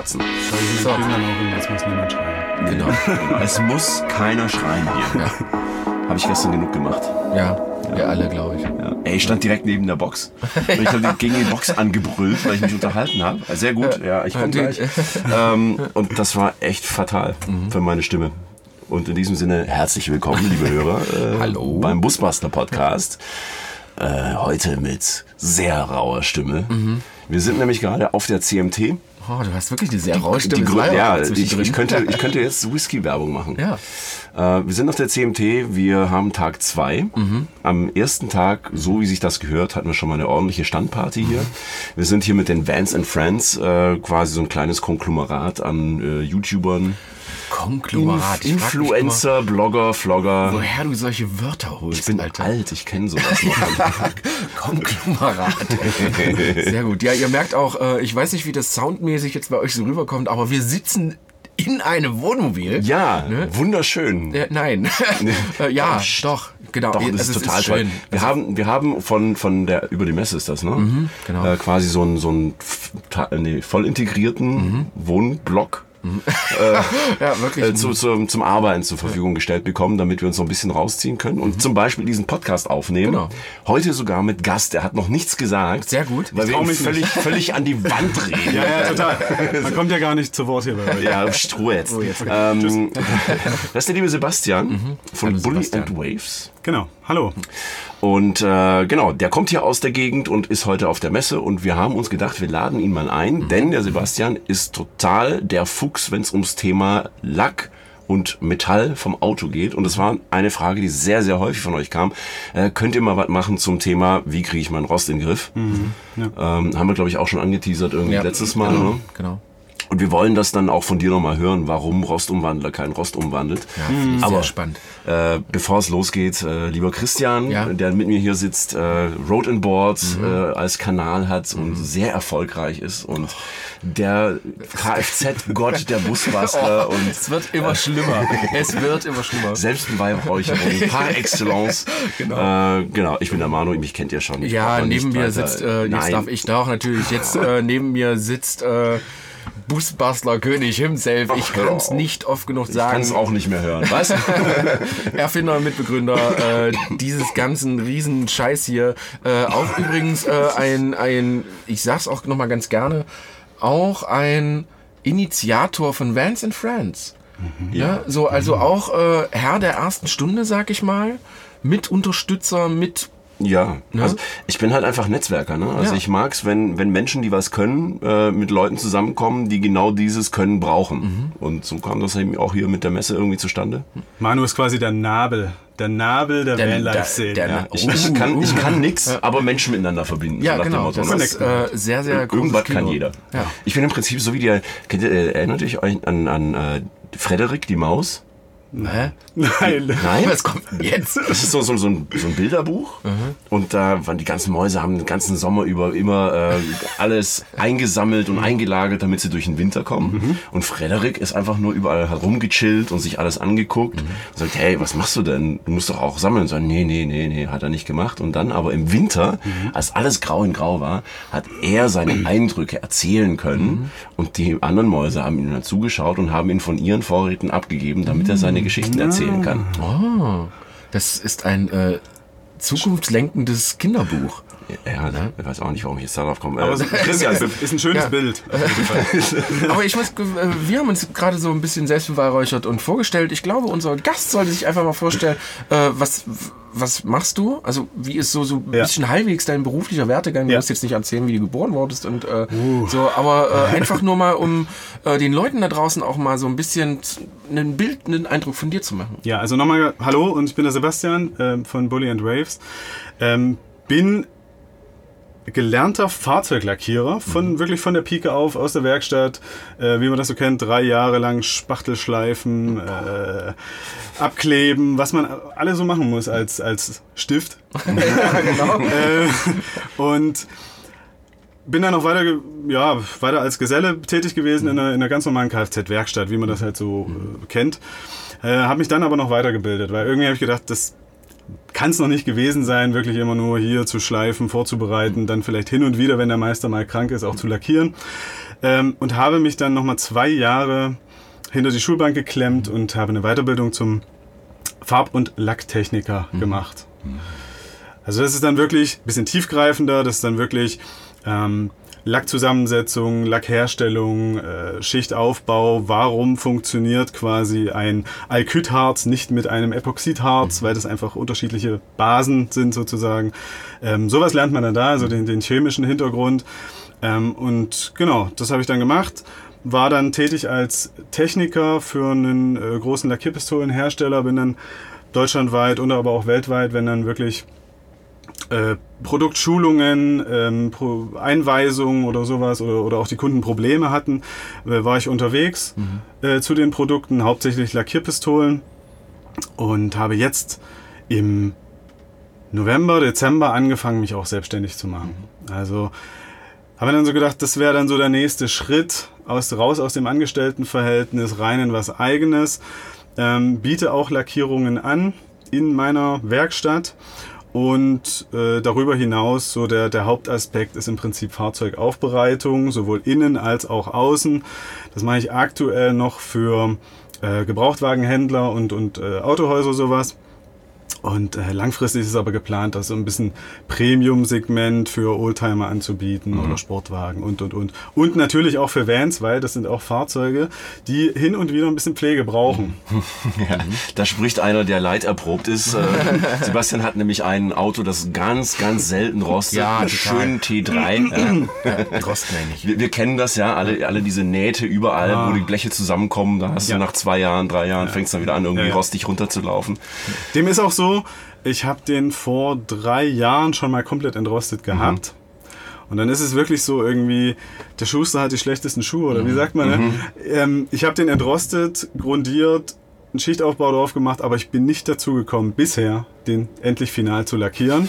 kotzen. So. Genau. es muss keiner schreien hier. Ja. Habe ich gestern genug gemacht. Ja, wir alle, glaube ich. Ja. Ey, ich stand direkt neben der Box. ich habe gegen die Box angebrüllt, weil ich mich unterhalten habe. Sehr gut, ja, ich komme gleich. ähm, und das war echt fatal mhm. für meine Stimme. Und in diesem Sinne herzlich willkommen, liebe Hörer, äh, Hallo. beim Busbuster Podcast. Äh, heute mit sehr rauer Stimme. Mhm. Wir sind nämlich gerade auf der CMT. Oh, du hast wirklich eine sehr raue Stimme. Die, die, ja, ich, ich, könnte, ich könnte jetzt Whisky-Werbung machen. Ja. Äh, wir sind auf der CMT, wir haben Tag 2. Mhm. Am ersten Tag, so wie sich das gehört, hatten wir schon mal eine ordentliche Standparty hier. Wir sind hier mit den Vans and Friends, äh, quasi so ein kleines Konglomerat an äh, YouTubern. Konglomerat. Inf Influencer, Blogger, Vlogger. Woher du solche Wörter holst. Ich bin Alter. alt, ich kenne sowas noch. Konglomerat. Sehr gut. Ja, ihr merkt auch, äh, ich weiß nicht, wie das soundmäßig jetzt bei euch so rüberkommt, aber wir sitzen in einem Wohnmobil. Ja, ne? wunderschön. Äh, nein. äh, ja, doch, genau. Doch, das also ist total ist toll. Wir also haben, wir haben von, von der, über die Messe ist das, ne? Mhm, genau. Äh, quasi so einen, so einen nee, voll integrierten mhm. Wohnblock äh, ja, wirklich. Äh, zu, zu, zum Arbeiten zur Verfügung gestellt bekommen, damit wir uns so ein bisschen rausziehen können und mhm. zum Beispiel diesen Podcast aufnehmen. Genau. Heute sogar mit Gast, der hat noch nichts gesagt. Sehr gut. Weil ich wir ihn völlig, völlig an die Wand reden. Ja, ja, total. Man kommt ja gar nicht zu Wort hier bei euch. Ja, Stroh jetzt. Oh, jetzt. Ähm, das ist der liebe Sebastian mhm. von Hallo, Bully Sebastian. and Waves. Genau. Hallo. Und äh, genau, der kommt hier aus der Gegend und ist heute auf der Messe und wir haben uns gedacht, wir laden ihn mal ein, mhm. denn der Sebastian ist total der Fuchs, wenn es ums Thema Lack und Metall vom Auto geht. Und es war eine Frage, die sehr, sehr häufig von euch kam. Äh, könnt ihr mal was machen zum Thema, wie kriege ich meinen Rost in den Griff? Mhm. Ja. Ähm, haben wir, glaube ich, auch schon angeteasert irgendwie ja, letztes Mal. Genau, ne? genau. Und wir wollen das dann auch von dir nochmal hören, warum Rostumwandler kein Rost umwandelt. Ja, mhm. Aber, sehr spannend. Äh, bevor es losgeht, äh, lieber Christian, ja. der mit mir hier sitzt, äh, Road and Board mhm. äh, als Kanal hat mhm. und sehr erfolgreich ist und der Kfz-Gott der Busbastler. Oh, und, es wird immer schlimmer. es wird immer schlimmer. Selbst ein Weihräucherung par excellence. genau. Äh, genau, ich bin der Manu, mich kennt ihr schon. ja, neben mir sitzt, äh, jetzt Nein. darf ich da auch natürlich, jetzt äh, neben mir sitzt... Äh, Busbastler König himself. Ich kann es nicht oft genug sagen. Ich kann es auch nicht mehr hören. Was? Erfinder und Mitbegründer äh, dieses ganzen riesen Scheiß hier. Äh, auch übrigens äh, ein, ein, ich sag's auch nochmal ganz gerne, auch ein Initiator von Vans and Friends. Mhm. Ja, so, also mhm. auch äh, Herr der ersten Stunde, sag ich mal. Mit Unterstützer, mit ja, ne? also ich bin halt einfach Netzwerker. Ne? Also ja. ich mag's, wenn, wenn Menschen, die was können, äh, mit Leuten zusammenkommen, die genau dieses Können brauchen. Mhm. Und so kam das eben auch hier mit der Messe irgendwie zustande. Manu ist quasi der Nabel. Der Nabel der, der Vanlife-Szene. Ja. Ich, ich, kann, ich kann nix, aber Menschen miteinander verbinden. Ja, genau. Das ist äh, sehr, sehr cool. Irgendwas kann jeder. Ja. Ich bin im Prinzip so wie der, kennt ihr, äh, erinnert euch an, an äh, Frederik, die Maus? Hä? Nein. Nein? Was kommt denn jetzt? Das ist so, so, so, ein, so ein Bilderbuch. Mhm. Und da waren die ganzen Mäuse haben den ganzen Sommer über immer äh, alles eingesammelt und eingelagert, damit sie durch den Winter kommen. Mhm. Und Frederik ist einfach nur überall herumgechillt und sich alles angeguckt. Mhm. Und sagt, hey, was machst du denn? Du musst doch auch sammeln. Und sagt, nee, nee, nee, nee, hat er nicht gemacht. Und dann aber im Winter, mhm. als alles grau in grau war, hat er seine Eindrücke erzählen können. Mhm. Und die anderen Mäuse haben ihm dann zugeschaut und haben ihn von ihren Vorräten abgegeben, damit er seine seine Geschichten erzählen kann. Oh, das ist ein äh, zukunftslenkendes Kinderbuch. Ja, ne? ich weiß auch nicht, warum ich jetzt darauf komme. Aber äh, Christian, ist ein schönes ja. Bild. Aber ich muss, äh, wir haben uns gerade so ein bisschen selbst beweihräuchert und vorgestellt. Ich glaube, unser Gast sollte sich einfach mal vorstellen, äh, was, was machst du? Also wie ist so, so ein ja. bisschen halbwegs dein beruflicher Wertegang? Du ja. musst jetzt nicht erzählen, wie du geboren wurdest und äh, uh. so, aber äh, einfach nur mal, um äh, den Leuten da draußen auch mal so ein bisschen ein Bild, einen Eindruck von dir zu machen. Ja, also nochmal Hallo und ich bin der Sebastian äh, von Bully and Waves. Ähm, bin gelernter Fahrzeuglackierer, von mhm. wirklich von der Pike auf, aus der Werkstatt, äh, wie man das so kennt, drei Jahre lang Spachtelschleifen, äh, abkleben, was man alles so machen muss als, als Stift. genau. äh, und bin dann noch weiter, ja, weiter als Geselle tätig gewesen in einer, in einer ganz normalen Kfz-Werkstatt, wie man das halt so äh, kennt. Äh, habe mich dann aber noch weitergebildet, weil irgendwie habe ich gedacht, das kann es noch nicht gewesen sein, wirklich immer nur hier zu schleifen, vorzubereiten, dann vielleicht hin und wieder, wenn der Meister mal krank ist, auch zu lackieren. ähm, und habe mich dann nochmal zwei Jahre hinter die Schulbank geklemmt und habe eine Weiterbildung zum Farb- und Lacktechniker Mhm. gemacht. Also das ist dann wirklich ein bisschen tiefgreifender, das ist dann wirklich ähm, Lackzusammensetzung, Lackherstellung, äh, Schichtaufbau, warum funktioniert quasi ein Alkydharz nicht mit einem Epoxidharz, weil das einfach unterschiedliche Basen sind sozusagen. Ähm, sowas lernt man dann da, also den, den chemischen Hintergrund. Ähm, und genau, das habe ich dann gemacht. War dann tätig als Techniker für einen äh, großen Lackierpistolenhersteller, bin dann deutschlandweit und aber auch weltweit, wenn dann wirklich äh, Produktschulungen, ähm, Pro Einweisungen oder sowas oder, oder auch die Kunden Probleme hatten, äh, war ich unterwegs äh, zu den Produkten, hauptsächlich Lackierpistolen und habe jetzt im November, Dezember angefangen, mich auch selbstständig zu machen. Also habe dann so gedacht, das wäre dann so der nächste Schritt aus, raus aus dem Angestelltenverhältnis, rein in was eigenes. Ähm, biete auch Lackierungen an in meiner Werkstatt und äh, darüber hinaus, so der, der Hauptaspekt ist im Prinzip Fahrzeugaufbereitung, sowohl innen als auch außen. Das mache ich aktuell noch für äh, Gebrauchtwagenhändler und, und äh, Autohäuser sowas. Und äh, langfristig ist es aber geplant, das so ein bisschen Premium-Segment für Oldtimer anzubieten oder Sportwagen und, und, und. Und natürlich auch für Vans, weil das sind auch Fahrzeuge, die hin und wieder ein bisschen Pflege brauchen. Ja, da spricht einer, der leiderprobt ist. Äh, Sebastian hat nämlich ein Auto, das ganz, ganz selten rostet. Ja, schönen T3. Ja. Rosten eigentlich. Wir, wir kennen das ja, alle, alle diese Nähte überall, wo die Bleche zusammenkommen. Da hast Ja. du nach zwei Jahren, drei Jahren, fängst dann wieder an, irgendwie Ja, ja. rostig runterzulaufen. Dem ist auch so, ich habe den vor drei Jahren schon mal komplett entrostet gehabt. Und dann ist es wirklich so irgendwie, der Schuster hat die schlechtesten Schuhe, oder wie sagt man? Ne? Ähm, ich habe den entrostet, grundiert, einen Schichtaufbau drauf gemacht, aber ich bin nicht dazu gekommen, bisher den endlich final zu lackieren.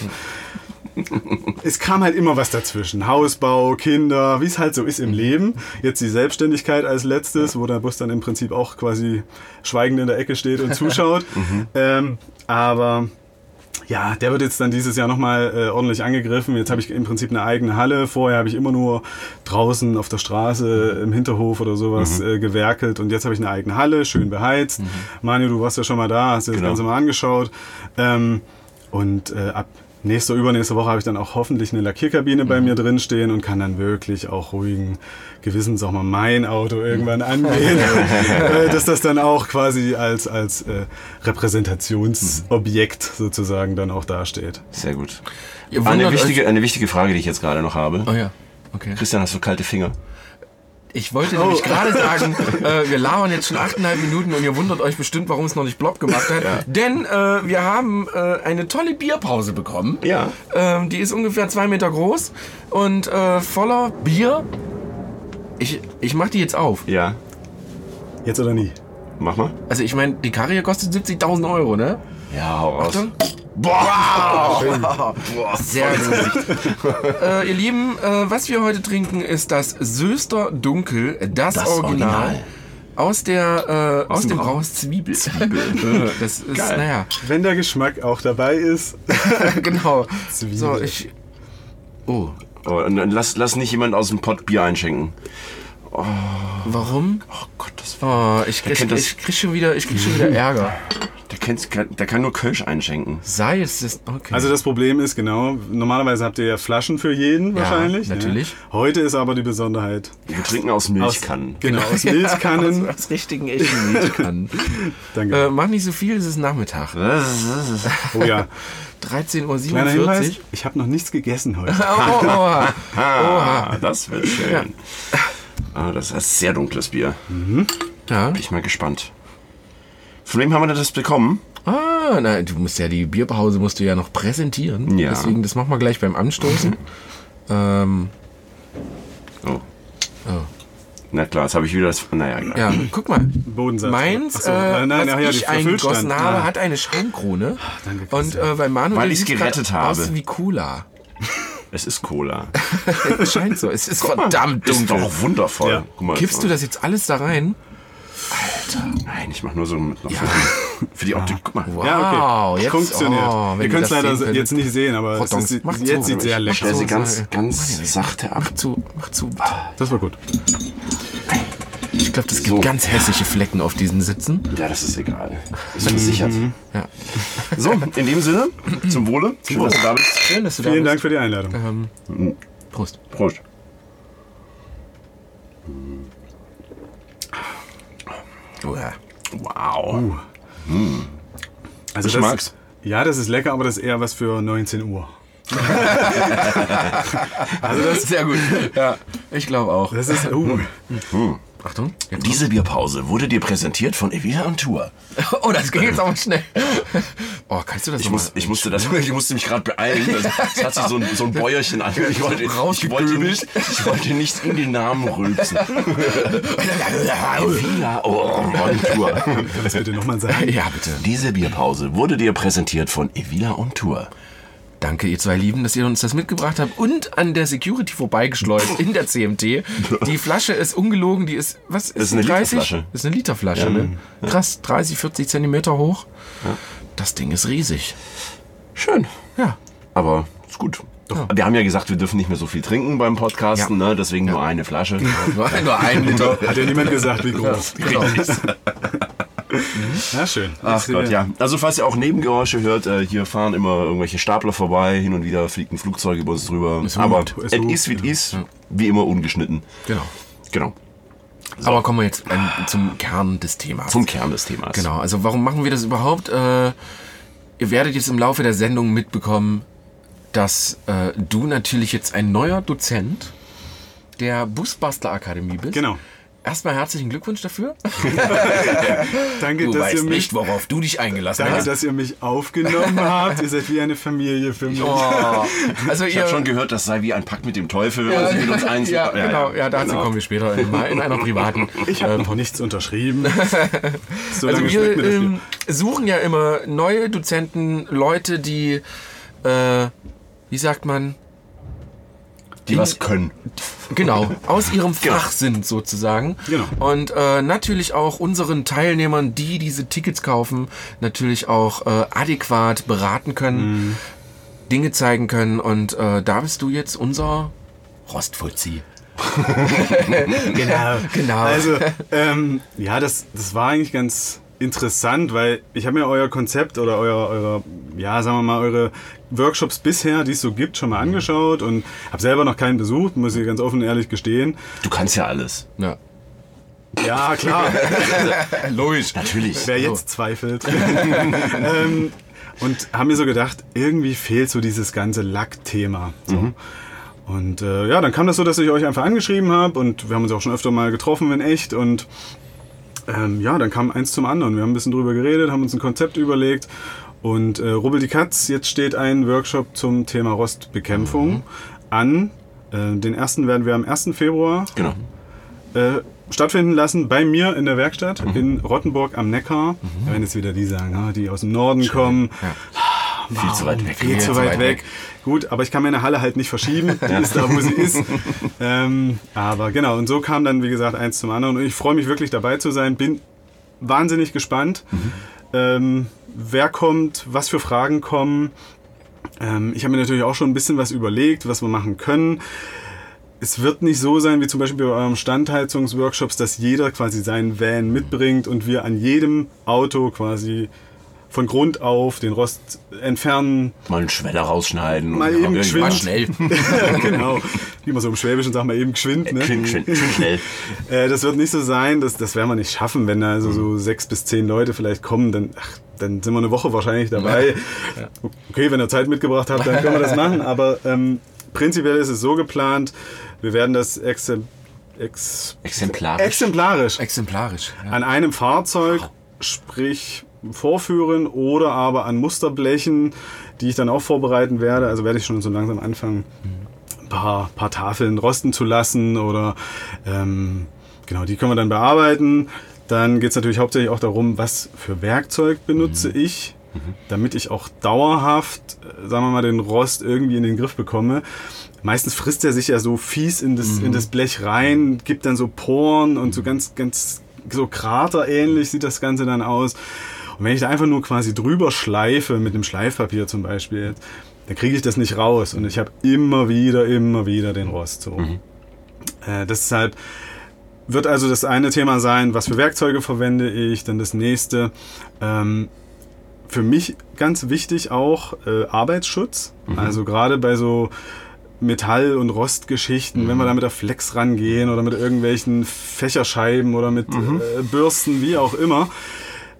es kam halt immer was dazwischen. Hausbau, Kinder, wie es halt so ist im Leben. Jetzt die Selbstständigkeit als letztes, wo der Bus dann im Prinzip auch quasi schweigend in der Ecke steht und zuschaut. ähm, aber ja, der wird jetzt dann dieses Jahr nochmal äh, ordentlich angegriffen. Jetzt habe ich im Prinzip eine eigene Halle. Vorher habe ich immer nur draußen auf der Straße im Hinterhof oder sowas äh, gewerkelt. Und jetzt habe ich eine eigene Halle, schön beheizt. Manu, du warst ja schon mal da, hast dir das Genau. Ganze mal angeschaut. Ähm, und äh, ab nächster, übernächste Woche habe ich dann auch hoffentlich eine Lackierkabine bei mir drin stehen und kann dann wirklich auch ruhigen Gewissens auch mal mein Auto irgendwann angehen. äh, dass das dann auch quasi als, als äh, Repräsentationsobjekt sozusagen dann auch dasteht. Sehr gut. Eine wichtige, eine wichtige Frage, die ich jetzt gerade noch habe. Oh ja, okay. Christian, hast du kalte Finger? Ich wollte nämlich gerade sagen, äh, wir labern jetzt schon achteinhalb Minuten und ihr wundert euch bestimmt, warum es noch nicht Block gemacht hat. Denn äh, wir haben äh, eine tolle Bierpause bekommen. Ja. Ähm, die ist ungefähr zwei Meter groß und äh, voller Bier. Ich, ich mach die jetzt auf. Ja. Jetzt oder nie? Mach mal. Also ich meine, die Karre hier kostet 70.000 Euro, ne? Ja, hau raus. Achtung. Boah! Sehr gut. äh, ihr Lieben, äh, was wir heute trinken, ist das Söster Dunkel, das, Das Original. Original. Aus der äh, aus dem Brau- Brauhaus Zwiebel. Äh, das ist, Geil. naja, Wenn der Geschmack auch dabei ist. genau. Zwiebel. So, ich. Oh, Oh, lass, lass nicht jemand aus dem Pott Bier einschenken. Warum? Oh Gott, das war. Oh, ich, ich, das- ich krieg schon wieder, ich krieg schon wieder Ärger. Der, kennt, der kann nur Kölsch einschenken. Salz ist okay. Also das Problem ist genau, normalerweise habt ihr ja Flaschen für jeden Ja, wahrscheinlich. ne? natürlich. Heute ist aber die Besonderheit. Wir trinken aus Milchkannen. Genau, aus Milchkannen. aus, aus richtigen echten Milchkannen. Danke. äh, mach nicht so viel, es ist Nachmittag. oh ja. 13.47 Uhr. Ich habe noch nichts gegessen heute. Oh, oh, oh. Ah, das wird schön. Ah, das ist sehr dunkles Bier. Ja. Bin ich mal gespannt. Von wem haben wir das bekommen? Ah, na, du musst ja die Bierpause musst du ja noch präsentieren. Ja. Deswegen, das machen wir gleich beim Anstoßen. ähm, Oh. Oh. Na klar, jetzt habe ich wieder das. Naja, egal. ja, guck mal. Bodensatz. Meins, Ach so, äh, nein, was ach ja, ich eingegossen habe, Ah. hat eine Schaumkrone. danke, Und äh, bei Manu Weil ich's sieht gerettet habe. Aus wie Cola. Es ist Cola. Es scheint so. Es ist verdammt Ist dunkel. doch wundervoll. Ja. Guck mal, Kippst du das jetzt alles da rein? Nein, ich mach nur so mit noch Ja. Für die Optik, guck mal. Wow, Ja, okay. jetzt, Funktioniert. oh, Ihr könnt es leider sehen jetzt nicht sehen, aber es ist, mach zu, jetzt sieht sehr ich- lecker aus. ganz, ganz sachte ab. Mach zu, mach zu. bitte. Das war gut. Ich glaube, das gibt So. ganz hässliche Flecken auf diesen Sitzen. Ja, das ist egal. Ist versichert. Ja. So, in dem Sinne, zum Wohle. Schön, dass du da bist. Schön, dass du Vielen da Dank für die Einladung. Ähm, Prost. Prost. Oh, ja. Wow. Also Ich das, mag's. Ja, das ist lecker, aber das ist eher was für 19 Uhr. also das, Sehr gut. Ja, ich glaube auch. das ist. Uh, Achtung. Jetzt Diese Bierpause wurde dir präsentiert von Evita und Tour. Oh, das ging jetzt aber schnell. Oh, kannst du das Ich, muss, mal- ich, musste, das, ich musste mich gerade beeilen. Es hat sich so ein, so ein Bäuerchen an. Ich wollte, ich, wollte nicht, ich wollte nicht in den Namen rülpsen. Evita und Tour. das bitte nochmal sagen. Ja, bitte. Diese Bierpause wurde dir präsentiert von Evila on Tour. Danke, ihr zwei Lieben, dass ihr uns das mitgebracht habt und an der Security vorbeigeschleust in der CMT. Die Flasche ist ungelogen, die ist, was ist, ist eine die, 30? Literflasche. Ist eine Literflasche, ne? Krass, 30, 40 Zentimeter hoch. Das Ding ist riesig. Schön. Ja. Aber ist gut. Wir haben ja gesagt, wir dürfen nicht mehr so viel trinken beim Podcasten, Ja. ne? deswegen nur eine Flasche. Nur, nur ein Liter. Hat ja niemand gesagt, wie groß. Genau. Ja, schön. Ach Gott, sehe- ja. Also falls ihr auch Nebengeräusche hört, äh, hier fahren immer irgendwelche Stapler vorbei, hin und wieder fliegt ein Flugzeug über uns drüber. Aber gut, es ist ist, wie es ist, wie immer ungeschnitten. Genau. Genau. Aber kommen wir jetzt ähm, zum Kern des Themas. Zum Kern des Themas. Genau, also warum machen wir das überhaupt? Äh, ihr werdet jetzt im Laufe der Sendung mitbekommen, dass äh, du natürlich jetzt ein neuer Dozent der Busbastler Akademie bist. Genau. Erstmal herzlichen Glückwunsch dafür. Danke, Du dass weißt ihr mich, nicht, worauf du dich eingelassen danke, hast. dass ihr mich aufgenommen habt. Ihr seid wie eine Familie für mich. Oh, also Ich habe schon gehört, das sei wie ein Pakt mit dem Teufel, wenn man sich mit uns eins. ja, genau, ja, dazu Genau. kommen wir später in, in einer privaten. Ich habe noch nichts unterschrieben. So Also wir ähm, suchen ja immer neue Dozenten, Leute, die, äh, wie sagt man, Die was können. Genau, aus ihrem Fach sind sozusagen. Genau. Und äh, natürlich auch unseren Teilnehmern, die diese Tickets kaufen, natürlich auch äh, adäquat beraten können, Dinge zeigen können. Und äh, da bist du jetzt unser Rostfuzzi. Genau. Genau. Also, ähm, ja, das, das war eigentlich ganz interessant, weil ich habe mir euer Konzept oder euer, eure, ja, sagen wir mal, eure Workshops bisher, die es so gibt, schon mal angeschaut und habe selber noch keinen besucht, muss ich ganz offen und ehrlich gestehen. Du kannst ja alles. ja. Ja, klar, Logisch. Natürlich. wer jetzt zweifelt. ähm, und haben mir so gedacht, irgendwie fehlt so dieses ganze Lackthema. So. Und äh, ja, dann kam das so, dass ich euch einfach angeschrieben habe und wir haben uns auch schon öfter mal getroffen in echt und ähm, ja, dann kam eins zum anderen. Wir haben ein bisschen drüber geredet, haben uns ein Konzept überlegt und äh, Rubbel die Katz, jetzt steht ein Workshop zum Thema Rostbekämpfung an. Äh, den ersten werden wir am 1. Februar Genau. äh, stattfinden lassen bei mir in der Werkstatt in Rottenburg am Neckar. Da werden jetzt wieder die sagen, ah, die aus dem Norden kommen. Viel zu weit weg. Viel zu weit weg. Gut, aber ich kann meine Halle halt nicht verschieben. Die ist da, wo sie ist. Ähm, aber genau, und so kam dann, wie gesagt, eins zum anderen. Und ich freue mich wirklich dabei zu sein. Bin wahnsinnig gespannt, ähm, wer kommt, was für Fragen kommen. Ähm, ich habe mir natürlich auch schon ein bisschen was überlegt, was wir machen können. Es wird nicht so sein wie zum Beispiel bei eurem Standheizungsworkshops, dass jeder quasi seinen Van mitbringt und wir an jedem Auto quasi von Grund auf den Rost entfernen. Mal einen Schweller rausschneiden. Mal und eben geschwind. schnell. genau. Wie man so im Schwäbischen sagt, mal eben geschwind. Ne? Geschwind, geschwind, geschwind, schnell. Äh, das wird nicht so sein, das, das werden wir nicht schaffen, wenn da also so sechs bis zehn Leute vielleicht kommen, dann, ach, dann sind wir eine Woche wahrscheinlich dabei. Okay, wenn ihr Zeit mitgebracht habt, dann können wir das machen, aber ähm, prinzipiell ist es so geplant, wir werden das Exemp ex Exemplarisch. exemplarisch Exemplarisch. Ja. an einem Fahrzeug, sprich vorführen oder aber an Musterblechen, die ich dann auch vorbereiten werde. Also werde ich schon so langsam anfangen, ein paar, paar Tafeln rosten zu lassen oder ähm, genau, die können wir dann bearbeiten. Dann geht es natürlich hauptsächlich auch darum, was für Werkzeug benutze ich, damit ich auch dauerhaft, äh, sagen wir mal, den Rost irgendwie in den Griff bekomme. Meistens frisst er sich ja so fies in das, in das Blech rein, gibt dann so Poren und so ganz, ganz so kraterähnlich sieht das Ganze dann aus. Und wenn ich da einfach nur quasi drüber schleife, mit einem Schleifpapier zum Beispiel, dann kriege ich das nicht raus. Und ich habe immer wieder, immer wieder den Rost. So. Äh, deshalb wird also das eine Thema sein, was für Werkzeuge verwende ich, dann das nächste. Ähm, für mich ganz wichtig auch äh, Arbeitsschutz. Also gerade bei so Metall- und Rostgeschichten, wenn wir da mit der Flex rangehen oder mit irgendwelchen Fächerscheiben oder mit äh, Bürsten, wie auch immer.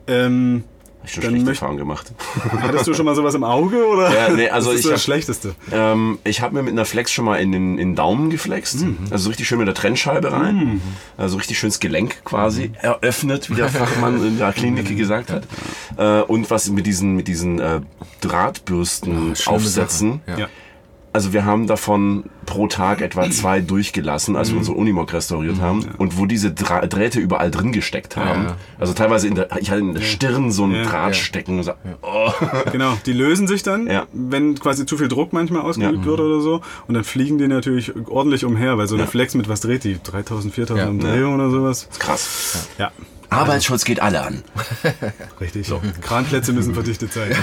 Ähm, ich schon schlechte Erfahrungen gemacht. hattest du schon mal sowas im Auge oder? Ja, nee, also das ist ich das hab- Schlechteste. Ähm, ich habe mir mit einer Flex schon mal in den, in den Daumen geflext. Also so richtig schön mit der Trennscheibe rein. Also richtig schönes Gelenk quasi eröffnet, wie der Fachmann in der Klinik gesagt hat. Äh, und was mit diesen, mit diesen äh, Drahtbürsten schlimme aufsetzen. Ja. Also wir haben davon pro Tag etwa zwei durchgelassen, als wir unsere Unimog restauriert haben. Und wo diese Dra Drähte überall drin gesteckt haben. ja. Also teilweise in der, ich hatte in der Stirn so einen Ja, Draht ja. stecken. Und so, oh. Genau, die lösen sich dann, Ja. wenn quasi zu viel Druck manchmal ausgeübt Ja. wird oder so. Und dann fliegen die natürlich ordentlich umher, weil so eine Flex mit was dreht die? 3000, 4000 Ja. Umdrehungen oder sowas. Krass. Ja, Arbeitsschutz geht alle an. richtig. Kranplätze müssen verdichtet sein.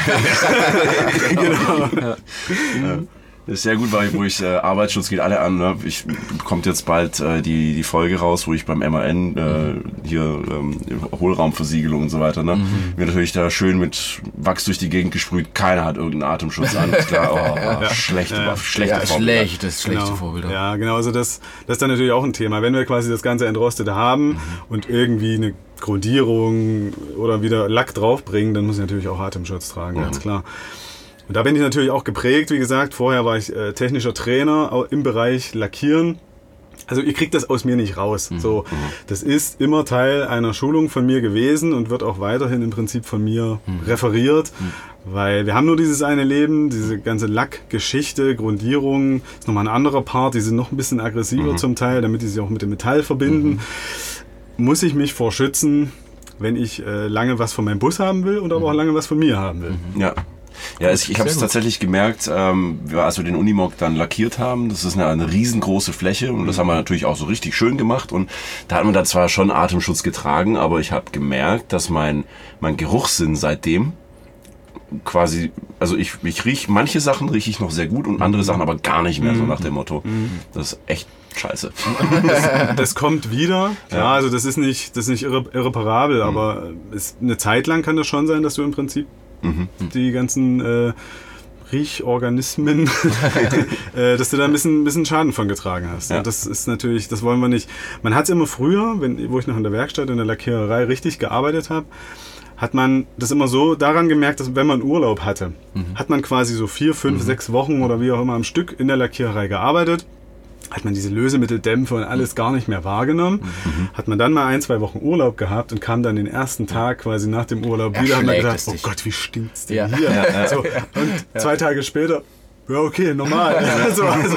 Das ist sehr gut, weil wo ich äh, Arbeitsschutz geht alle an. Ne? Ich kommt jetzt bald äh, die die Folge raus, wo ich beim MAN äh, hier ähm, Hohlraumversiegelung und so weiter. Ne? Mir natürlich da schön mit Wachs durch die Gegend gesprüht. Keiner hat irgendeinen Atemschutz an. Ist klar. Oh, schlechte, schlechte Ja, Vorbilder. schlechtes, schlechte Genau. Vorbilder. Ja, genau. Also das, das ist dann natürlich auch ein Thema. Wenn wir quasi das ganze Entrostete haben und irgendwie eine Grundierung oder wieder Lack draufbringen, dann muss ich natürlich auch Atemschutz tragen, ganz klar. Und da bin ich natürlich auch geprägt. Wie gesagt, vorher war ich äh, technischer Trainer im Bereich Lackieren. Also ihr kriegt das aus mir nicht raus. So, das ist immer Teil einer Schulung von mir gewesen und wird auch weiterhin im Prinzip von mir referiert, weil wir haben nur dieses eine Leben, diese ganze Lackgeschichte, Grundierung, ist nochmal ein anderer Part, die sind noch ein bisschen aggressiver zum Teil, damit die sich auch mit dem Metall verbinden. Muss ich mich vor schützen, wenn ich äh, lange was von meinem Bus haben will und aber auch lange was von mir haben will. Ja. Ja, es, ich habe es tatsächlich gemerkt, ähm, als wir den Unimog dann lackiert haben, das ist eine, eine riesengroße Fläche und das haben wir natürlich auch so richtig schön gemacht. Und da hat man da zwar schon Atemschutz getragen, aber ich habe gemerkt, dass mein, mein Geruchssinn seitdem quasi, also ich, ich riech, manche Sachen rieche ich noch sehr gut und andere Sachen aber gar nicht mehr, so nach dem Motto. Das ist echt scheiße. Das kommt wieder. Klar, also das ist nicht, das ist nicht irre, irreparabel, aber es, eine Zeit lang kann das schon sein, dass du im Prinzip die ganzen äh, Riechorganismen, äh, dass du da ein bisschen, ein bisschen Schaden von getragen hast. Ja. Und das ist natürlich, das wollen wir nicht. Man hat es immer früher, wenn, wo ich noch in der Werkstatt, in der Lackiererei richtig gearbeitet habe, hat man das immer so daran gemerkt, dass wenn man Urlaub hatte, hat man quasi so vier, fünf, sechs Wochen oder wie auch immer am Stück in der Lackiererei gearbeitet hat man diese Lösemitteldämpfe und alles gar nicht mehr wahrgenommen. Hat man dann mal ein, zwei Wochen Urlaub gehabt und kam dann den ersten Tag quasi nach dem Urlaub wieder und hat gedacht, oh. Gott, wie stinkt's denn Ja. hier? So, und zwei Tage später, ja okay, normal. Also, also,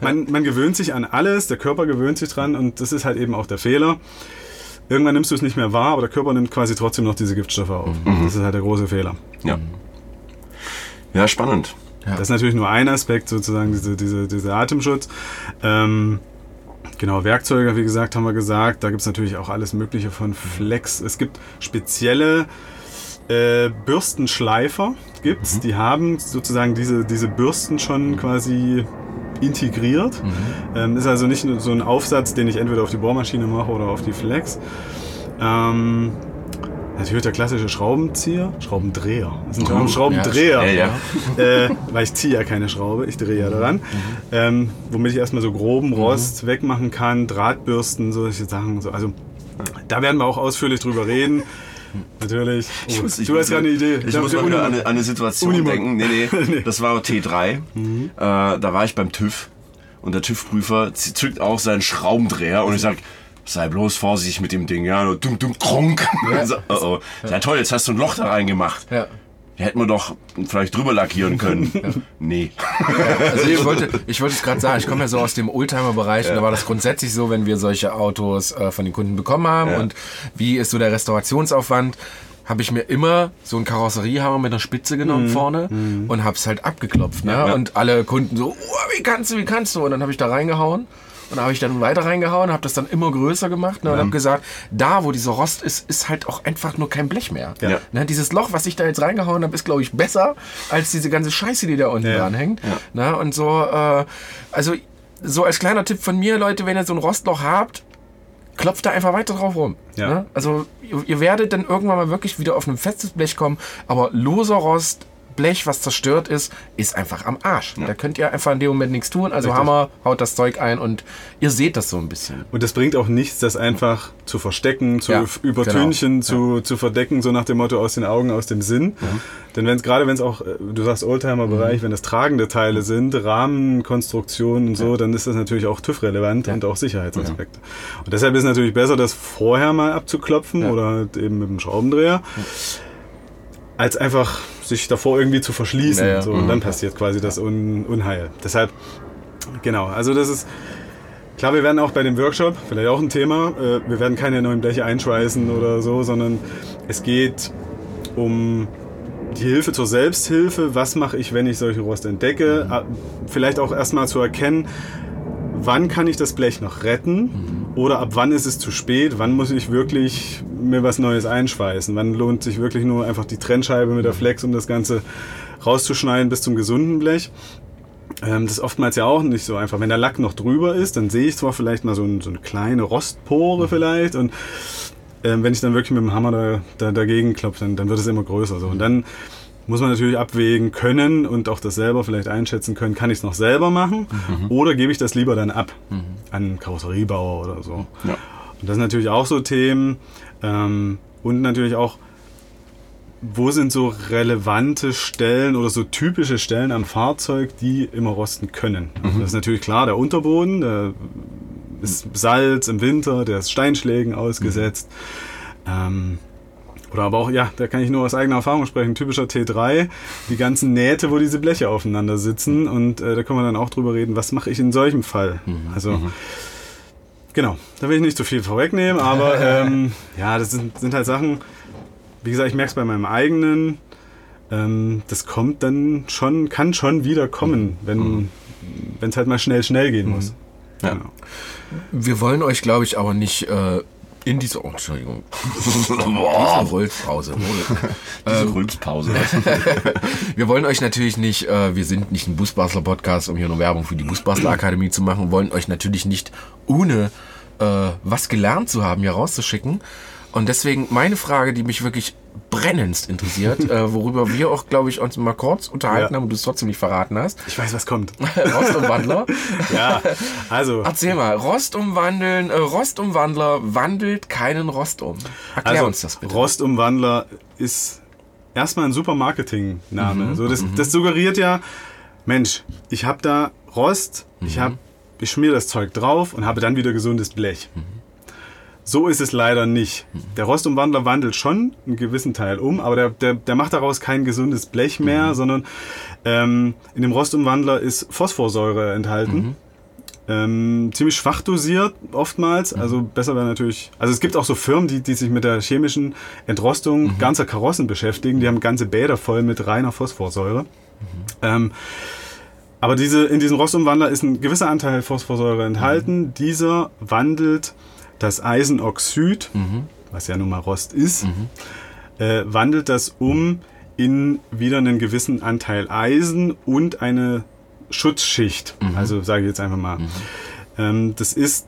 man, man gewöhnt sich an alles, der Körper gewöhnt sich dran und das ist halt eben auch der Fehler. Irgendwann nimmst du es nicht mehr wahr, aber der Körper nimmt quasi trotzdem noch diese Giftstoffe auf. Das ist halt der große Fehler. Ja. Ja, spannend. Das ist natürlich nur ein Aspekt, sozusagen, diese, diese, dieser Atemschutz. Ähm, genau, Werkzeuge, wie gesagt, haben wir gesagt. Da gibt es natürlich auch alles Mögliche von Flex. Es gibt spezielle äh, Bürstenschleifer, gibt's. Die haben sozusagen diese, diese Bürsten schon quasi integriert. Ähm, ist also nicht nur so ein Aufsatz, den ich entweder auf die Bohrmaschine mache oder auf die Flex. Ähm, natürlich der klassische Schraubenzieher, Schraubendreher. Das ist ein Schraubendreher. Ja, ja. äh, weil ich ziehe ja keine Schraube, ich drehe ja daran. Ähm, womit ich erstmal so groben Rost wegmachen kann, Drahtbürsten, solche Sachen. So. Also da werden wir auch ausführlich drüber reden. Natürlich. Oh, muss- du hast gerade eine Idee. Ich Da- muss mal an eine, eine Situation Unimog. denken. Nee, nee, das war T3. Äh, da war ich beim TÜV und der TÜV-Prüfer zückt auch seinen Schraubendreher und ich sag, sei bloß vorsichtig mit dem Ding, ja, nur dumm, dumm, kronk. So, oh, oh. Ja toll, jetzt hast du ein Loch da reingemacht. Ja. Hätten wir doch vielleicht drüber lackieren können. Nee. Also ich wollte, ich wollte es gerade sagen, ich komme ja so aus dem Oldtimer-Bereich und da war das grundsätzlich so, wenn wir solche Autos äh, von den Kunden bekommen haben Ja. und wie ist so der Restaurationsaufwand, habe ich mir immer so einen Karosseriehammer mit einer Spitze genommen vorne und habe es halt abgeklopft. Ne? Ja. Und alle Kunden so, oh, wie kannst du, wie kannst du? Und dann habe ich da reingehauen Und da habe ich dann weiter reingehauen, habe das dann immer größer gemacht ne, und Ja. habe gesagt, da, wo dieser Rost ist, ist halt auch einfach nur kein Blech mehr. Ja. Ne, dieses Loch, was ich da jetzt reingehauen habe, ist, glaube ich, besser als diese ganze Scheiße, die da unten Ja. dran hängt. Ne, und so, äh, also so als kleiner Tipp von mir, Leute, wenn ihr so ein Rostloch habt, klopft da einfach weiter drauf rum. Ja. Ne? Also ihr, ihr werdet dann irgendwann mal wirklich wieder auf ein festes Blech kommen, aber loser Rost, Blech, was zerstört ist, ist einfach am Arsch. Da könnt ihr einfach in dem Moment nichts tun. Also Richtig. Hammer, haut das Zeug ein und ihr seht das so ein bisschen. Und das bringt auch nichts, das einfach zu verstecken, zu Ja, übertünchen, zu, zu verdecken, so nach dem Motto aus den Augen, aus dem Sinn. Denn wenn es gerade wenn es auch, äh, du sagst Oldtimer-Bereich, wenn das tragende Teile sind, Rahmenkonstruktionen und so, dann ist das natürlich auch TÜV-relevant und auch Sicherheitsaspekte. Und deshalb ist es natürlich besser, das vorher mal abzuklopfen Ja. oder halt eben mit dem Schraubendreher, als einfach sich davor irgendwie zu verschließen. Ja, ja. So, und dann passiert quasi das Un Unheil. Deshalb, genau, also das ist. Klar, wir werden auch bei dem Workshop, vielleicht auch ein Thema, äh, wir werden keine neuen Bleche einschweißen oder so, sondern es geht um die Hilfe zur Selbsthilfe. Was mache ich, wenn ich solche Rost entdecke? Ah, Vielleicht auch erstmal zu erkennen, wann kann ich das Blech noch retten oder ab wann ist es zu spät? Wann muss ich wirklich mir was Neues einschweißen? Wann lohnt sich wirklich nur einfach die Trennscheibe mit der Flex, um das Ganze rauszuschneiden bis zum gesunden Blech? Ähm, das ist oftmals ja auch nicht so einfach. Wenn der Lack noch drüber ist, dann sehe ich zwar vielleicht mal so, ein, so eine kleine Rostpore vielleicht und ähm, wenn ich dann wirklich mit dem Hammer da, da, dagegen klopfe, dann, dann wird es immer größer. So. Und dann muss man natürlich abwägen können und auch das selber vielleicht einschätzen können, kann ich es noch selber machen oder gebe ich das lieber dann ab an einen Karosseriebauer oder so. Ja. Und das sind natürlich auch so Themen ähm, und natürlich auch, wo sind so relevante Stellen oder so typische Stellen am Fahrzeug, die immer rosten können. Also Das ist natürlich klar, der Unterboden, der ist Salz im Winter, der ist Steinschlägen ausgesetzt. Ähm, oder aber auch, ja, da kann ich nur aus eigener Erfahrung sprechen, typischer T3, die ganzen Nähte, wo diese Bleche aufeinander sitzen. Und äh, da können wir dann auch drüber reden, was mache ich in solchem Fall. Also, genau, da will ich nicht zu viel vorwegnehmen, aber ähm, ja, das sind, sind halt Sachen, wie gesagt, ich merke es bei meinem eigenen, ähm, das kommt dann schon, kann schon wieder kommen, wenn es halt mal schnell, schnell gehen muss. Ja. Genau. Wir wollen euch, glaube ich, aber nicht äh, in diese, oh, Entschuldigung, Boah, diese Rülpspause. diese Rülpspause. Wir wollen euch natürlich nicht, äh, wir sind nicht ein Busbastler Podcast, um hier nur Werbung für die Busbastler Akademie zu machen, wollen euch natürlich nicht ohne äh, was gelernt zu haben hier rauszuschicken. Und deswegen meine Frage, die mich wirklich brennendst interessiert, äh, worüber wir auch, glaube ich, uns mal kurz unterhalten Ja. haben und du es trotzdem nicht verraten hast. Ich weiß, was kommt. Rostumwandler. ja, also. Erzähl mal, Rost umwandeln, äh, Rostumwandler wandelt keinen Rost um. Erklär Also, uns das bitte. Rostumwandler ist erstmal ein super Marketing-Name. Mhm, so, das, das suggeriert ja, Mensch, ich habe da Rost, Mhm. ich, hab, ich schmier das Zeug drauf und habe dann wieder gesundes Blech. So ist es leider nicht. Der Rostumwandler wandelt schon einen gewissen Teil um, aber der, der, der macht daraus kein gesundes Blech mehr, Mhm. sondern ähm, in dem Rostumwandler ist Phosphorsäure enthalten. Mhm. Ähm, ziemlich schwach dosiert oftmals. Mhm. Also besser wäre natürlich. Also es gibt auch so Firmen, die, die sich mit der chemischen Entrostung Mhm. ganzer Karossen beschäftigen. Die haben ganze Bäder voll mit reiner Phosphorsäure. Mhm. Ähm, aber diese, in diesem Rostumwandler ist ein gewisser Anteil Phosphorsäure enthalten. Mhm. Dieser wandelt das Eisenoxid, Mhm. was ja nun mal Rost ist, äh, wandelt das um in wieder einen gewissen Anteil Eisen und eine Schutzschicht. Also sage ich jetzt einfach mal. Ähm, das ist,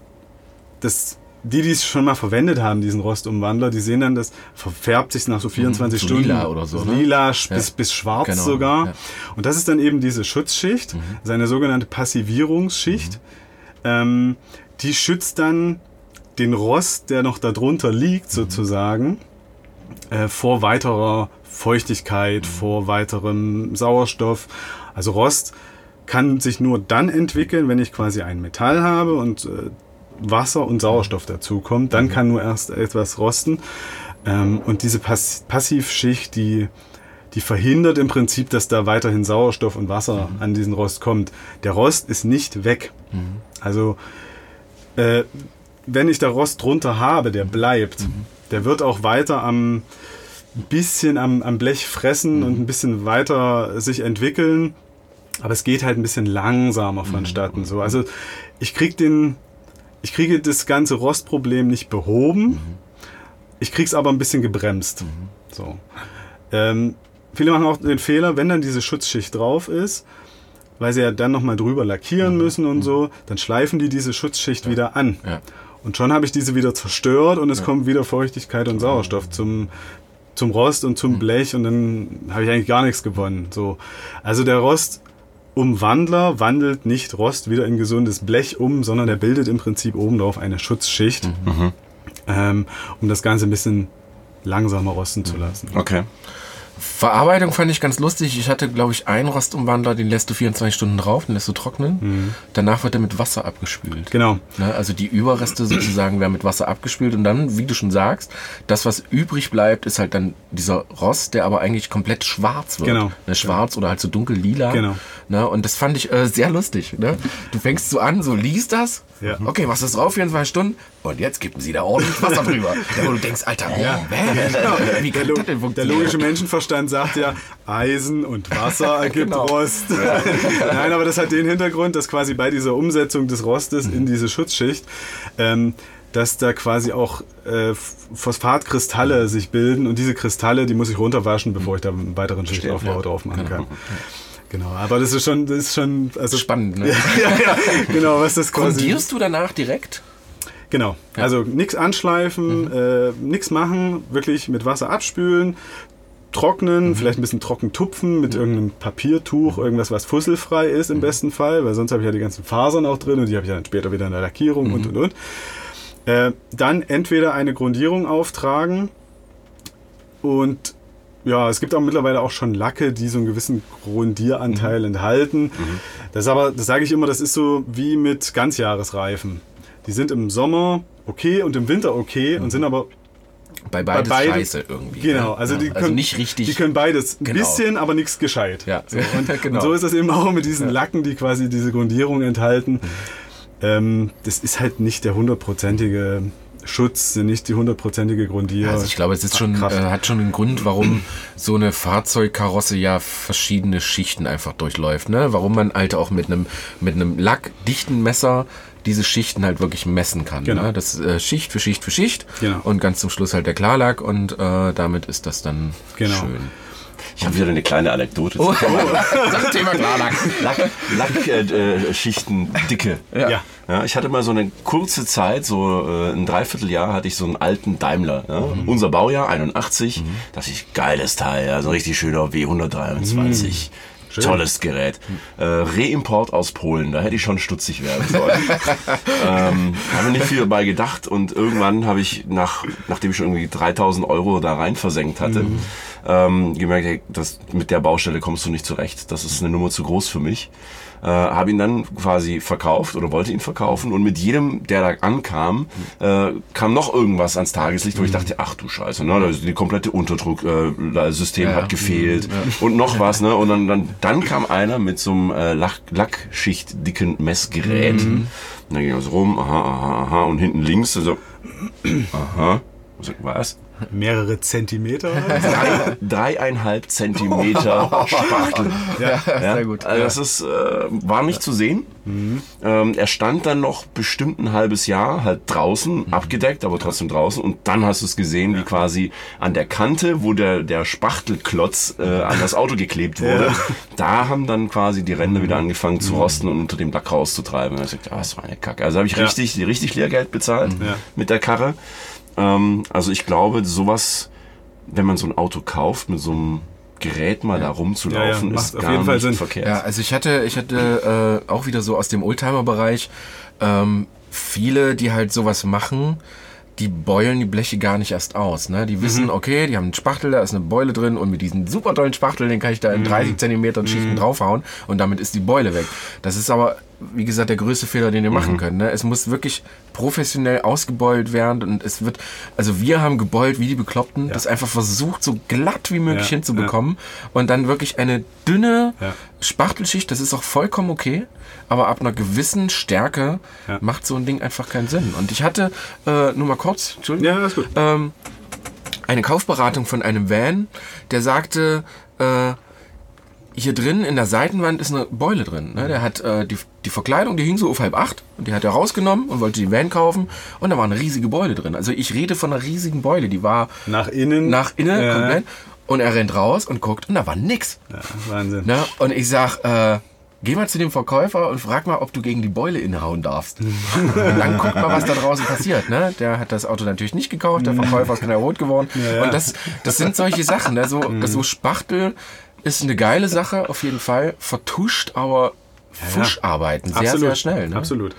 das, die, die es schon mal verwendet haben, diesen Rostumwandler, die sehen dann, das verfärbt sich nach so 24 so Stunden. lila oder so, ne? Lila bis, Ja. bis schwarz Genau, sogar. ja. Und das ist dann eben diese Schutzschicht, seine sogenannte Passivierungsschicht. Ähm, die schützt dann den Rost, der noch darunter liegt, sozusagen, äh, vor weiterer Feuchtigkeit, vor weiterem Sauerstoff. Also Rost kann sich nur dann entwickeln, wenn ich quasi ein Metall habe und äh, Wasser und Sauerstoff dazu kommt. Dann kann nur erst etwas rosten. Ähm, und diese Pass Passivschicht, die, die verhindert im Prinzip, dass da weiterhin Sauerstoff und Wasser an diesen Rost kommt. Der Rost ist nicht weg. Also äh, wenn ich da Rost drunter habe, der bleibt. Der wird auch weiter am bisschen am, am Blech fressen und ein bisschen weiter sich entwickeln. Aber es geht halt ein bisschen langsamer vonstatten. So. Also ich krieg den ich kriege das ganze Rostproblem nicht behoben. Mhm. Ich kriege es aber ein bisschen gebremst. So. Ähm, viele machen auch den Fehler, wenn dann diese Schutzschicht drauf ist, weil sie ja dann nochmal drüber lackieren müssen und so, dann schleifen die diese Schutzschicht wieder an. Mhm. Ja. Und schon habe ich diese wieder zerstört und es kommt wieder Feuchtigkeit und Sauerstoff zum, zum Rost und Mhm. zum Blech und dann habe ich eigentlich gar nichts gewonnen. So. Also der Rostumwandler wandelt nicht Rost wieder in gesundes Blech um, sondern er bildet im Prinzip oben drauf eine Schutzschicht, Mhm. ähm, um das Ganze ein bisschen langsamer rosten Mhm. zu lassen. Okay. Verarbeitung fand ich ganz lustig. Ich hatte, glaube ich, einen Rostumwandler, den lässt du 24 Stunden drauf, den lässt du trocknen. Danach wird er mit Wasser abgespült. Genau. Ne, also die Überreste sozusagen werden mit Wasser abgespült und dann, wie du schon sagst, das, was übrig bleibt, ist halt dann dieser Rost, der aber eigentlich komplett schwarz wird. Genau. Ne, schwarz oder halt so dunkel lila. Genau. Ne, und das fand ich äh, sehr lustig. Ne? Du fängst so an, so liest das. Ja. Okay, was ist drauf? 24 Stunden. Und jetzt kippen sie da ordentlich Wasser drüber. Ja, wo du denkst, Alter, ja. wie Der, kann Lo das denn der logische Menschenverstand sagt ja, Eisen und Wasser ergibt Genau. Rost. Nein, aber das hat den Hintergrund, dass quasi bei dieser Umsetzung des Rostes in diese Schutzschicht, ähm, dass da quasi auch äh, Phosphatkristalle sich bilden und diese Kristalle, die muss ich runterwaschen, bevor ich da einen weiteren Schichtaufbau Ja, drauf machen genau. kann. Genau, aber das ist schon, das ist schon, also Spannend, ne? ja, ja, genau, was das quasi. Grundierst du danach direkt? Genau. Also nichts anschleifen, Mhm. äh, nichts machen, wirklich mit Wasser abspülen, Mhm. trocknen, vielleicht ein bisschen trocken tupfen mit irgendeinem Papiertuch, irgendwas, was fusselfrei ist im Mhm. besten Fall, weil sonst habe ich ja die ganzen Fasern auch drin und die habe ich dann später wieder in der Lackierung und Mhm. und und. Äh, dann entweder eine Grundierung auftragen und ja, es gibt auch mittlerweile auch schon Lacke, die so einen gewissen Mhm. Grundieranteil enthalten. Das ist aber, das sage ich immer, das ist so wie mit Ganzjahresreifen. Die sind im Sommer okay und im Winter okay und sind aber Bei beides beide- scheiße irgendwie. genau, ne? also Ja, die können also nicht richtig. Die können beides ein Genau. bisschen, aber nichts gescheit. Ja, So, und, genau. und so ist das eben auch mit diesen Lacken, die quasi diese Grundierung enthalten. Mhm. Ähm, das ist halt nicht der hundertprozentige Schutz, nicht die hundertprozentige Grundierung. Also ich glaube, es ist schon, äh, hat schon einen Grund, warum so eine Fahrzeugkarosse ja verschiedene Schichten einfach durchläuft. Ne? Warum man halt auch mit einem mit einem lackdichten Messer diese Schichten halt wirklich messen kann. Genau. Ne? Das äh, Schicht für Schicht für Schicht Genau. und ganz zum Schluss halt der Klarlack und äh, damit ist das dann Genau. schön. Ich habe wieder eine kleine Anekdote. Oh, zum Thema das Thema Klarlack. Lackschichten, äh, Schichten, Dicke. ja. Ja, ich hatte mal so eine kurze Zeit, so äh, ein Dreivierteljahr, hatte ich so einen alten Daimler. Ja? Unser Baujahr, 81. Das ist geiles Teil, ja? so ein richtig schöner W123. Tolles Gerät. Äh, Reimport aus Polen, da hätte ich schon stutzig werden sollen. ähm, habe nicht viel dabei gedacht und irgendwann habe ich, nach, nachdem ich schon irgendwie 3000 Euro da rein versenkt hatte, ähm, gemerkt, hey, das, mit der Baustelle kommst du nicht zurecht. Das ist eine Nummer zu groß für mich. Äh, habe ihn dann quasi verkauft oder wollte ihn verkaufen. Und mit jedem, der da ankam, äh, kam noch irgendwas ans Tageslicht, wo ich dachte, ach du Scheiße, ne, das, die komplette Unterdrucksystem äh, Ja. hat gefehlt und noch was, ne, und dann, dann, dann kam einer mit so einem äh, Lack, Lackschichtdicken Messgerät, und dann ging er so rum, aha, aha, aha, und hinten links so, aha, Ich so, was? Mehrere Zentimeter. Drei, dreieinhalb Zentimeter Spachtel. ja. Ja, Sehr gut. Also das ist, äh, war nicht zu sehen. Ähm, er stand dann noch bestimmt ein halbes Jahr halt draußen, abgedeckt, aber trotzdem draußen. Und dann hast du es gesehen, wie quasi an der Kante, wo der, der Spachtelklotz äh, an das Auto geklebt wurde, da haben dann quasi die Ränder wieder angefangen zu rosten und unter dem Lack rauszutreiben. Und ich sagte, ah, das war eine Kacke. Also habe ich Ja. richtig, richtig Lehrgeld bezahlt Ja. mit der Karre. Ähm, also ich glaube, sowas, wenn man so ein Auto kauft mit so einem Gerät mal da rumzulaufen, Ja, ja, ist macht auf gar jeden Fall nicht Sinn. verkehrt. Ja, also ich hatte, ich hatte äh, auch wieder so aus dem Oldtimer-Bereich ähm, viele, die halt sowas machen, die beulen die Bleche gar nicht erst aus. Ne? Die wissen, okay, die haben einen Spachtel, da ist eine Beule drin und mit diesem super tollen Spachtel, den kann ich da in 30 Zentimetern Schichten draufhauen und damit ist die Beule weg. Das ist aber, wie gesagt, der größte Fehler, den ihr machen könnt. Ne? Es muss wirklich professionell ausgebeult werden und es wird, also wir haben gebeult wie die Bekloppten, das einfach versucht, so glatt wie möglich Ja, hinzubekommen und dann wirklich eine dünne Ja. Spachtelschicht, das ist auch vollkommen okay, aber ab einer gewissen Stärke Ja. macht so ein Ding einfach keinen Sinn. Und ich hatte, äh, nur mal kurz, Entschuldigung, Ja, ist gut. ähm, eine Kaufberatung von einem Van, der sagte, äh, hier drin in der Seitenwand ist eine Beule drin. Ne? Der hat äh, die, die Verkleidung, die hing so auf halb acht und die hat er rausgenommen und wollte den Van kaufen und da war eine riesige Beule drin. Also ich rede von einer riesigen Beule, die war Nach innen. nach innen Ja. komplett und er rennt raus und guckt und da war nix. Ja, Wahnsinn. Ne? Und ich sag, äh, geh mal zu dem Verkäufer und frag mal, ob du gegen die Beule inhauen darfst. und dann guck mal, was da draußen passiert. Ne? Der hat das Auto natürlich nicht gekauft, der Verkäufer ist knallrot geworden. ja. Und das, das sind solche Sachen. Ne? So, so Spachtel ist eine geile Sache, auf jeden Fall. Vertuscht, aber Fuscharbeiten sehr, sehr schnell. Ne? Absolut.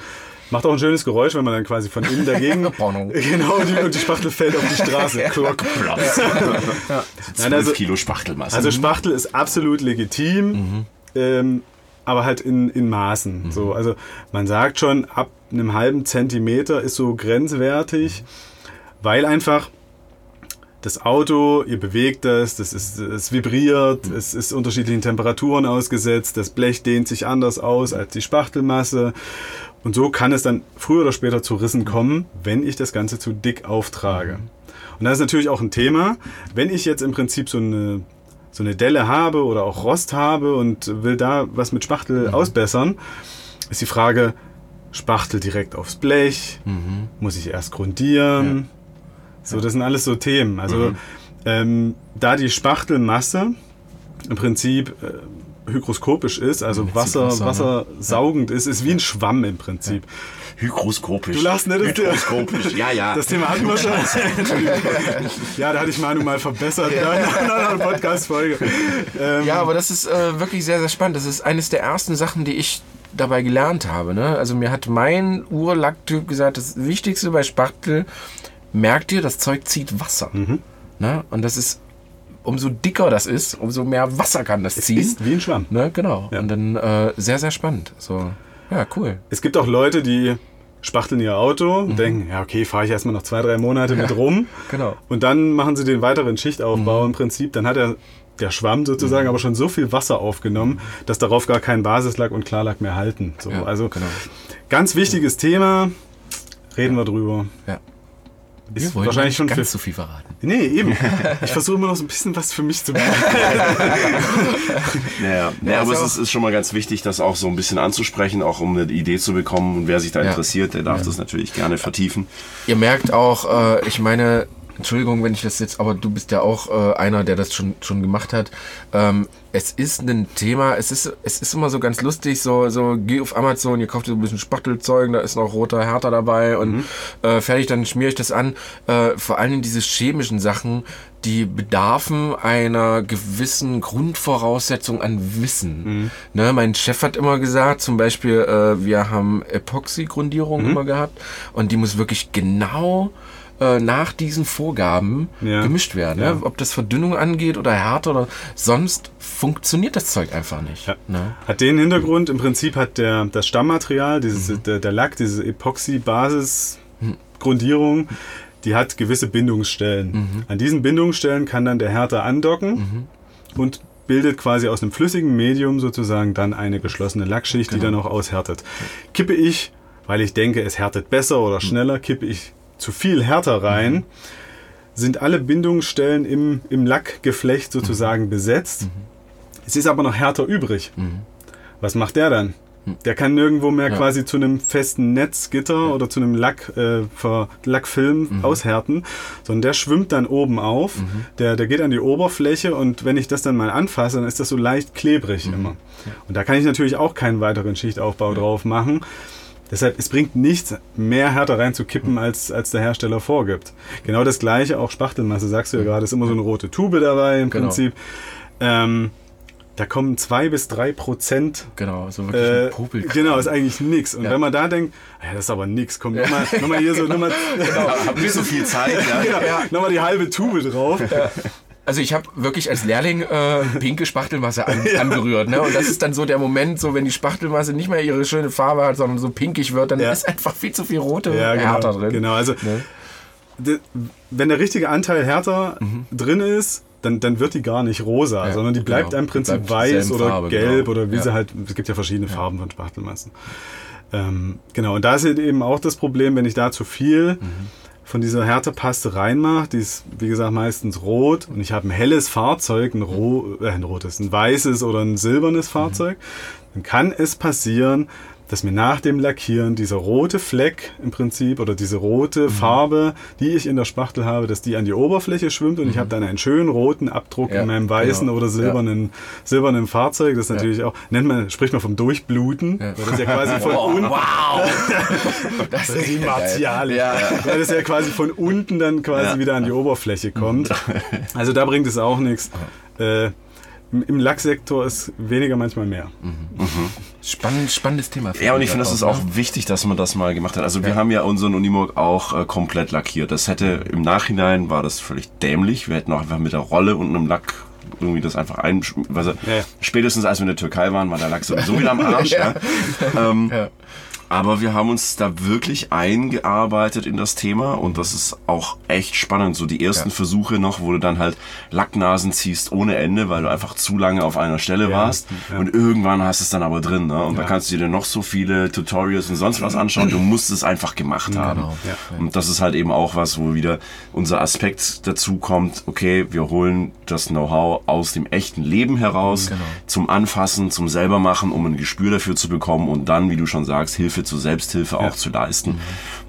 Macht auch ein schönes Geräusch, wenn man dann quasi von innen dagegen. Genau, und die, und die Spachtel fällt auf die Straße. Klock. Zwölf also- Kilo Spachtelmasse. Also Spachtel ist absolut legitim, ähm, aber halt in, in Maßen. So, also man sagt schon, ab einem halben Zentimeter ist so grenzwertig, weil einfach das Auto, ihr bewegt das, das ist, es vibriert, es ist unterschiedlichen Temperaturen ausgesetzt, das Blech dehnt sich anders aus als die Spachtelmasse. Und so kann es dann früher oder später zu Rissen kommen, wenn ich das Ganze zu dick auftrage. Und das ist natürlich auch ein Thema. Wenn ich jetzt im Prinzip so eine, so eine Delle habe oder auch Rost habe und will da was mit Spachtel ausbessern, ist die Frage, Spachtel direkt aufs Blech? Muss ich erst grundieren? So, das sind alles so Themen. Also ähm, da die Spachtelmasse im Prinzip äh, hygroskopisch ist, also Wasser, Wasser, ne? wassersaugend ist, ist wie ein Schwamm im Prinzip. Hygroskopisch. Du lachst, ne? Das- Hygroskopisch, ja, ja. Das Thema hatten wir schon. ja, da hatte ich Manu mal verbessert ja. in einer anderen Podcast-Folge. Ähm, Ja, aber das ist äh, wirklich sehr, sehr spannend. Das ist eines der ersten Sachen, die ich dabei gelernt habe. Ne? Also mir hat mein Urlacktyp gesagt, das Wichtigste bei Spachtel, merkt ihr, das Zeug zieht Wasser. Mhm. Ne? Und das ist, umso dicker das ist, umso mehr Wasser kann das ziehen. ist wie ein Schwamm. Ne? Genau. Ja. Und dann äh, sehr, sehr spannend. So, ja, cool. Es gibt auch Leute, die spachteln ihr Auto und denken, ja okay, fahre ich erstmal noch zwei, drei Monate mit rum. Genau. Und dann machen sie den weiteren Schichtaufbau im Prinzip. Dann hat er der Schwamm sozusagen aber schon so viel Wasser aufgenommen, dass darauf gar kein Basislack und Klarlack mehr halten. So, Ja, also genau. ganz wichtiges Thema. Reden wir drüber. Ja. Ist wollen wahrscheinlich nicht schon ganz so viel verraten. Nee, eben. Ich versuche immer noch so ein bisschen was für mich zu machen. Naja, naja aber ist es ist, ist schon mal ganz wichtig, das auch so ein bisschen anzusprechen, auch um eine Idee zu bekommen. Und wer sich da Ja. interessiert, der darf das natürlich gerne vertiefen. Ihr merkt auch, äh, ich meine, Entschuldigung, wenn ich das jetzt, aber du bist ja auch äh, einer, der das schon, schon gemacht hat. Ähm, es ist ein Thema, es ist, es ist immer so ganz lustig, so, so geh auf Amazon, ihr kauft so ein bisschen Spachtelzeug, da ist noch roter Härter dabei und äh, fertig, dann schmiere ich das an. Äh, vor allem diese chemischen Sachen, die bedarfen einer gewissen Grundvoraussetzung an Wissen. Ne, mein Chef hat immer gesagt, zum Beispiel, äh, wir haben Epoxy-Grundierung immer gehabt und die muss wirklich genau äh, nach diesen Vorgaben Ja. gemischt werden. Ja. Ne? Ob das Verdünnung angeht oder Härte oder sonst funktioniert das Zeug einfach nicht. Ja. Ne? Hat den Hintergrund, im Prinzip hat der, das Stammmaterial, dieses, Mhm. der, der Lack, diese Epoxy-Basis-Grundierung, die hat gewisse Bindungsstellen. Mhm. An diesen Bindungsstellen kann dann der Härter andocken und bildet quasi aus einem flüssigen Medium sozusagen dann eine geschlossene Lackschicht, Genau. die dann auch aushärtet. Kippe ich, weil ich denke, es härtet besser Mhm. oder schneller, kippe ich zu viel Härter rein, sind alle Bindungsstellen im, im Lackgeflecht sozusagen besetzt. Es ist aber noch härter übrig. Was macht der dann? Der kann nirgendwo mehr Ja. quasi zu einem festen Netzgitter oder zu einem Lack, äh, Lackfilm aushärten, sondern der schwimmt dann oben auf, der, der geht an die Oberfläche und wenn ich das dann mal anfasse, dann ist das so leicht klebrig immer. Und da kann ich natürlich auch keinen weiteren Schichtaufbau drauf machen. Deshalb, es bringt nichts, mehr Härte reinzukippen, als, als der Hersteller vorgibt. Genau das gleiche, auch Spachtelmasse, sagst du ja gerade, ist immer so eine rote Tube dabei im Genau. Prinzip. Ähm, da kommen zwei bis drei Prozent. Genau, so wirklich Äh, ein genau, ist eigentlich nix. Und Ja. wenn man da denkt, ja, das ist aber nix, komm, nochmal noch mal hier so, nochmal Hab nicht so viel Zeit, ja. ja. noch mal die halbe Tube drauf. Also ich habe wirklich als Lehrling äh, pinke Spachtelmasse an, angerührt. Ne? Und das ist dann so der Moment, so wenn die Spachtelmasse nicht mehr ihre schöne Farbe hat, sondern so pinkig wird, dann Ja. ist einfach viel zu viel rote Ja, Härter genau. drin. Genau, also Ne? wenn der richtige Anteil härter drin ist, dann, dann wird die gar nicht rosa, Mhm. Ja, sondern die bleibt genau. im Prinzip Bleibt weiß oder Farbe, gelb genau. oder wie Ja. sie halt, es gibt ja verschiedene Farben von Spachtelmassen. Ähm, genau, und da ist eben auch das Problem, wenn ich da zu viel Mhm. Von dieser Härtepaste reinmache, die ist wie gesagt meistens rot. Und ich habe ein helles Fahrzeug, ein, ro äh, ein rotes, ein weißes oder ein silbernes Fahrzeug, dann kann es passieren, dass mir nach dem Lackieren dieser rote Fleck im Prinzip oder diese rote Farbe, die ich in der Spachtel habe, dass die an die Oberfläche schwimmt und ich habe dann einen schönen roten Abdruck Ja, in meinem weißen genau. oder silbernen, silbernen Fahrzeug. Das ist natürlich auch, nennt man, spricht man vom Durchbluten. Ja. Weil das ja quasi von Oh, unten, wow! Das das ist geil. martialisch. Ja. Weil das ja quasi von unten dann quasi Ja. wieder an die Oberfläche kommt. Also da bringt es auch nichts. Äh, im- Lacksektor ist weniger manchmal mehr. Spannend, spannendes Thema. Ja, und ich finde, das ist auch ne? wichtig, dass man das mal gemacht hat. Also wir haben ja unseren Unimog auch äh, komplett lackiert. Das hätte im Nachhinein war das völlig dämlich. Wir hätten auch einfach mit der Rolle und einem Lack irgendwie das einfach ein... Also Ja, ja. Spätestens als wir in der Türkei waren, war der Lack sowieso wieder am Arsch. ja. Ähm, Ja. Aber wir haben uns da wirklich eingearbeitet in das Thema und das ist auch echt spannend. So die ersten Ja. Versuche noch, wo du dann halt Lacknasen ziehst ohne Ende, weil du einfach zu lange auf einer Stelle Ja, warst. ja. Und irgendwann hast du es dann aber drin. Ne? Und da kannst du dir noch so viele Tutorials und sonst was anschauen. Du musst es einfach gemacht haben. Genau. Und das ist halt eben auch was, wo wieder unser Aspekt dazu kommt. Okay, wir holen das Know-how aus dem echten Leben heraus Genau. zum Anfassen, zum selber machen, um ein Gespür dafür zu bekommen und dann, wie du schon sagst, Hilfe zur Selbsthilfe auch zu leisten.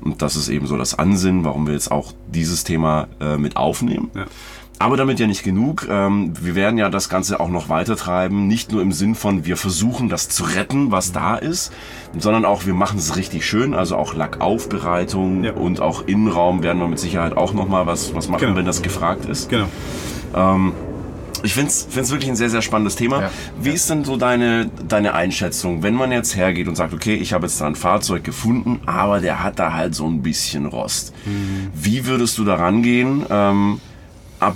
Mhm. Und das ist eben so das Ansinnen, warum wir jetzt auch dieses Thema äh, mit aufnehmen. Ja. Aber damit ja nicht genug. Ähm, wir werden ja das Ganze auch noch weiter treiben. Nicht nur im Sinn von, wir versuchen das zu retten, was da ist, sondern auch, wir machen es richtig schön. Also auch Lackaufbereitung Ja. und auch Innenraum werden wir mit Sicherheit auch nochmal was, was machen, Genau. wenn das gefragt ist. Genau. Ich finde es wirklich ein sehr, sehr spannendes Thema. Ja. Wie ist denn so deine, deine Einschätzung, wenn man jetzt hergeht und sagt, okay, ich habe jetzt da ein Fahrzeug gefunden, aber der hat da halt so ein bisschen Rost. Mhm. Wie würdest du da rangehen? Ähm, ab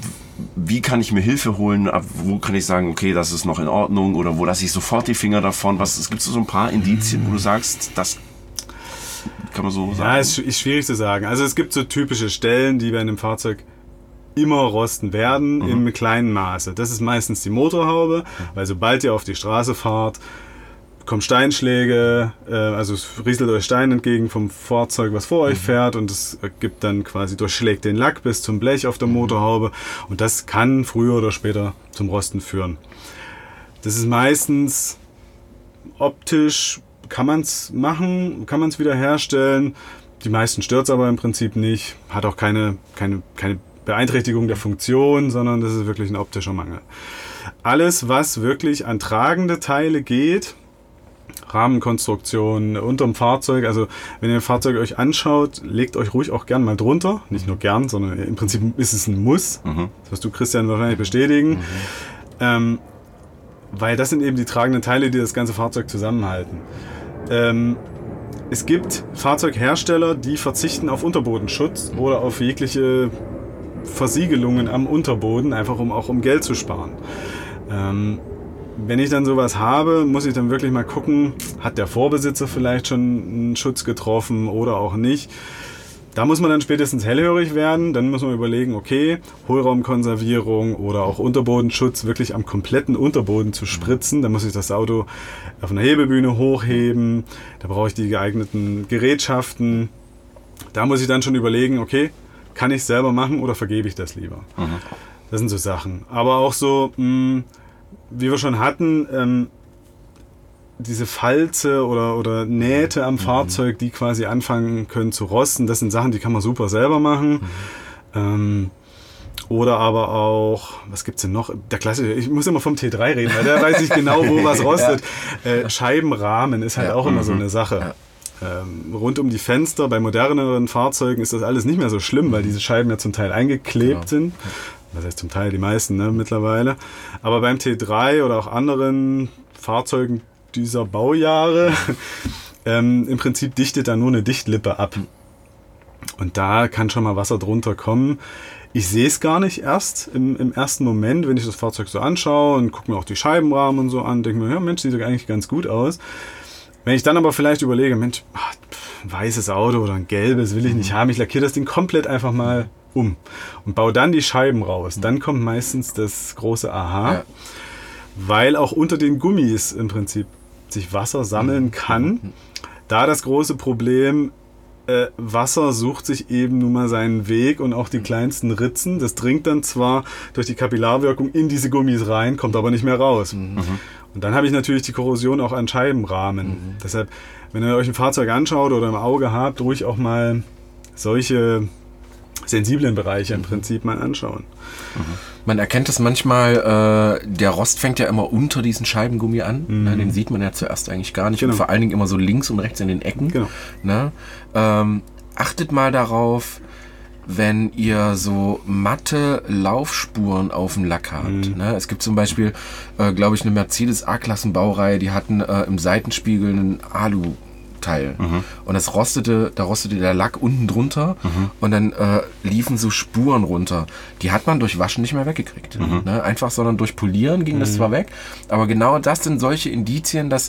wie kann ich mir Hilfe holen? Ab wo kann ich sagen, okay, das ist noch in Ordnung? Oder wo lasse ich sofort die Finger davon? Was es gibt so ein paar Indizien, wo du sagst, das kann man so Ja, sagen? ist, sch- ist schwierig zu sagen. Also es gibt so typische Stellen, die bei einem Fahrzeug immer rosten werden, im kleinen Maße. Das ist meistens die Motorhaube, weil sobald ihr auf die Straße fahrt, kommen Steinschläge, äh, also es rieselt euch Stein entgegen vom Fahrzeug, was vor euch fährt und es gibt dann quasi, durchschlägt den Lack bis zum Blech auf der Motorhaube und das kann früher oder später zum Rosten führen. Das ist meistens optisch kann man es machen, kann man es wieder herstellen. Die meisten stört es aber im Prinzip nicht. Hat auch keine, keine, keine Beeinträchtigung der Funktion, sondern das ist wirklich ein optischer Mangel. Alles, was wirklich an tragende Teile geht, Rahmenkonstruktion unterm Fahrzeug, also wenn ihr ein Fahrzeug euch anschaut, legt euch ruhig auch gern mal drunter. Nicht nur gern, sondern im Prinzip ist es ein Muss. Das wirst du, Christian, wahrscheinlich bestätigen. Ähm, weil das sind eben die tragenden Teile, die das ganze Fahrzeug zusammenhalten. Ähm, es gibt Fahrzeughersteller, die verzichten auf Unterbodenschutz oder auf jegliche Versiegelungen am Unterboden, einfach um auch um Geld zu sparen. Ähm, wenn ich dann sowas habe, muss ich dann wirklich mal gucken, hat der Vorbesitzer vielleicht schon einen Schutz getroffen oder auch nicht. Da muss man dann spätestens hellhörig werden. Dann muss man überlegen, okay, Hohlraumkonservierung oder auch Unterbodenschutz wirklich am kompletten Unterboden zu spritzen. Da muss ich das Auto auf einer Hebebühne hochheben. Da brauche ich die geeigneten Gerätschaften. Da muss ich dann schon überlegen, okay, kann ich selber machen oder vergebe ich das lieber? Das sind so Sachen. Aber auch so, mh, wie wir schon hatten, ähm, diese Falze oder, oder Nähte am Fahrzeug, die quasi anfangen können zu rosten, das sind Sachen, die kann man super selber machen. Ähm, oder aber auch, was gibt's denn noch? Der klassische, ich muss immer vom T3 reden, weil der weiß ich genau, wo was rostet. Äh, Scheibenrahmen ist halt Ja. auch immer so eine Sache. Ähm, rund um die Fenster, bei moderneren Fahrzeugen ist das alles nicht mehr so schlimm, weil diese Scheiben ja zum Teil eingeklebt Genau. sind. Das heißt zum Teil die meisten ne, mittlerweile. Aber beim T3 oder auch anderen Fahrzeugen dieser Baujahre, ähm, im Prinzip dichtet da nur eine Dichtlippe ab. Und da kann schon mal Wasser drunter kommen. Ich sehe es gar nicht erst im, im ersten Moment, wenn ich das Fahrzeug so anschaue und gucke mir auch die Scheibenrahmen und so an, denke mir, ja Mensch, sieht doch eigentlich ganz gut aus. Wenn ich dann aber vielleicht überlege, Mensch, ach, ein weißes Auto oder ein gelbes will ich nicht haben, ich lackiere das Ding komplett einfach mal um und baue dann die Scheiben raus. Dann kommt meistens das große Aha, Ja. weil auch unter den Gummis im Prinzip sich Wasser sammeln kann. Da das große Problem, äh, Wasser sucht sich eben nun mal seinen Weg und auch die kleinsten Ritzen. Das dringt dann zwar durch die Kapillarwirkung in diese Gummis rein, kommt aber nicht mehr raus. Mhm. Und dann habe ich natürlich die Korrosion auch an Scheibenrahmen. Mhm. Deshalb, wenn ihr euch ein Fahrzeug anschaut oder im Auge habt, ruhig auch mal solche sensiblen Bereiche im Prinzip mal anschauen. Man erkennt es manchmal, äh, der Rost fängt ja immer unter diesen Scheibengummi an. Ne, den sieht man ja zuerst eigentlich gar nicht. Genau. Und vor allen Dingen immer so links und rechts in den Ecken. Genau. Ne? Ähm, achtet mal darauf, wenn ihr so matte Laufspuren auf dem Lack habt. Ne? Es gibt zum Beispiel, äh, glaube ich, eine Mercedes A-Klassen-Baureihe, die hatten äh, im Seitenspiegel einen Alu. Teil. Und das rostete, da rostete der Lack unten drunter und dann äh, liefen so Spuren runter. Die hat man durch Waschen nicht mehr weggekriegt. Ne? Einfach, sondern durch Polieren ging das zwar weg, aber genau das sind solche Indizien, dass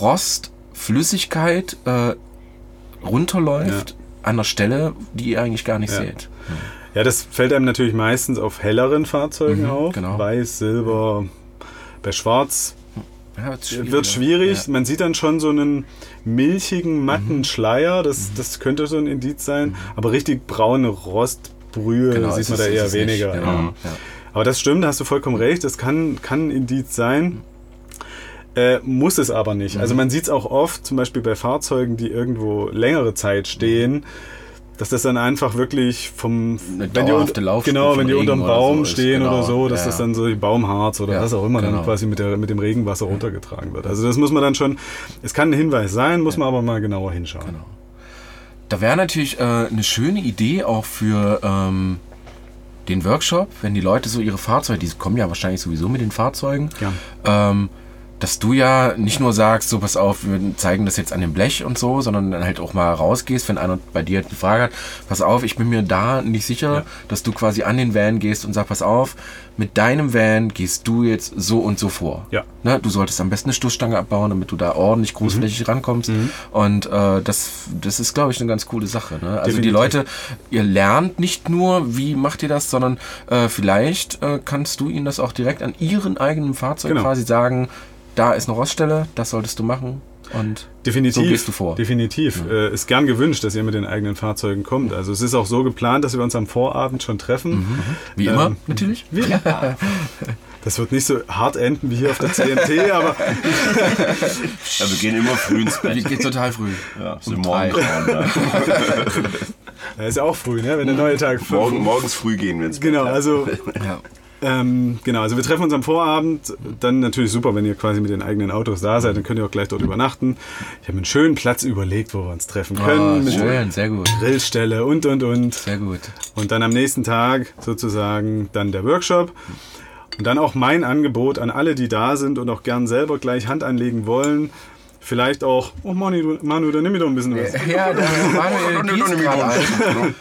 Rost, Flüssigkeit äh, runterläuft an der Stelle, die ihr eigentlich gar nicht Ja. seht. Ja, das fällt einem natürlich meistens auf helleren Fahrzeugen Mhm, auf. genau. Weiß, Silber. Bei Schwarz Ja, wird's schwierig. wird schwierig. Ja. Man sieht dann schon so einen milchigen, matten Schleier. Das, das könnte so ein Indiz sein. Aber richtig braune Rostbrühe Genau, sieht man da eher weniger. Genau. Ja. Ja. Aber das stimmt, da hast du vollkommen recht. Das kann, kann ein Indiz sein. Äh, muss es aber nicht. Mhm. Also man sieht es auch oft, zum Beispiel bei Fahrzeugen, die irgendwo längere Zeit stehen, dass das dann einfach wirklich vom Eine wenn die, un- genau, wenn die unterm Baum so stehen genau. oder so, dass Ja, das dann so Baumharz oder Ja, was auch immer genau. dann quasi mit, der, mit dem Regenwasser runtergetragen wird. Also das muss man dann schon, es kann ein Hinweis sein, muss man aber mal genauer hinschauen. Genau. Da wäre natürlich äh, eine schöne Idee auch für ähm, den Workshop, wenn die Leute so ihre Fahrzeuge, die kommen ja wahrscheinlich sowieso mit den Fahrzeugen, ähm, dass du ja nicht nur sagst, so pass auf, wir zeigen das jetzt an dem Blech und so, sondern dann halt auch mal rausgehst, wenn einer bei dir die Frage hat, pass auf, ich bin mir da nicht sicher, Ja. dass du quasi an den Van gehst und sagst, pass auf, mit deinem Van gehst du jetzt so und so vor. Ja. Ne, du solltest am besten eine Stoßstange abbauen, damit du da ordentlich großflächig rankommst. Und äh, das, das ist, glaube ich, eine ganz coole Sache. Ne? Also die Definitiv. Leute, ihr lernt nicht nur, wie macht ihr das, sondern äh, vielleicht äh, kannst du ihnen das auch direkt an ihren eigenen Fahrzeug Genau. quasi sagen, da ist eine Roststelle, das solltest du machen. Und Definitiv. So gehst du vor. Definitiv. Äh, ist gern gewünscht, dass ihr mit den eigenen Fahrzeugen kommt. Also es ist auch so geplant, dass wir uns am Vorabend schon treffen. wie immer, Ähm, natürlich. Wie? Das wird nicht so hart enden wie hier auf der CMT, aber Ja, wir gehen immer früh ins Wie Bett. geht total früh. Ja, so Um morgen, drei. ja. ist ja auch früh, ne? wenn der neue Tag morgen, morgens früh gehen wir ins Bett. Genau, also Ja. Ähm, genau, also wir treffen uns am Vorabend. Dann natürlich super, wenn ihr quasi mit den eigenen Autos da seid, dann könnt ihr auch gleich dort übernachten. Ich habe einen schönen Platz überlegt, wo wir uns treffen können. Ah, mit schön, sehr gut. Grillstelle und und und. Sehr gut. Und dann am nächsten Tag sozusagen dann der Workshop. Und dann auch mein Angebot an alle, die da sind und auch gern selber gleich Hand anlegen wollen. Vielleicht auch, oh Manu, du, Manu dann nimm mir doch ein bisschen was. Ja, der gießt gerade ein. Mensch.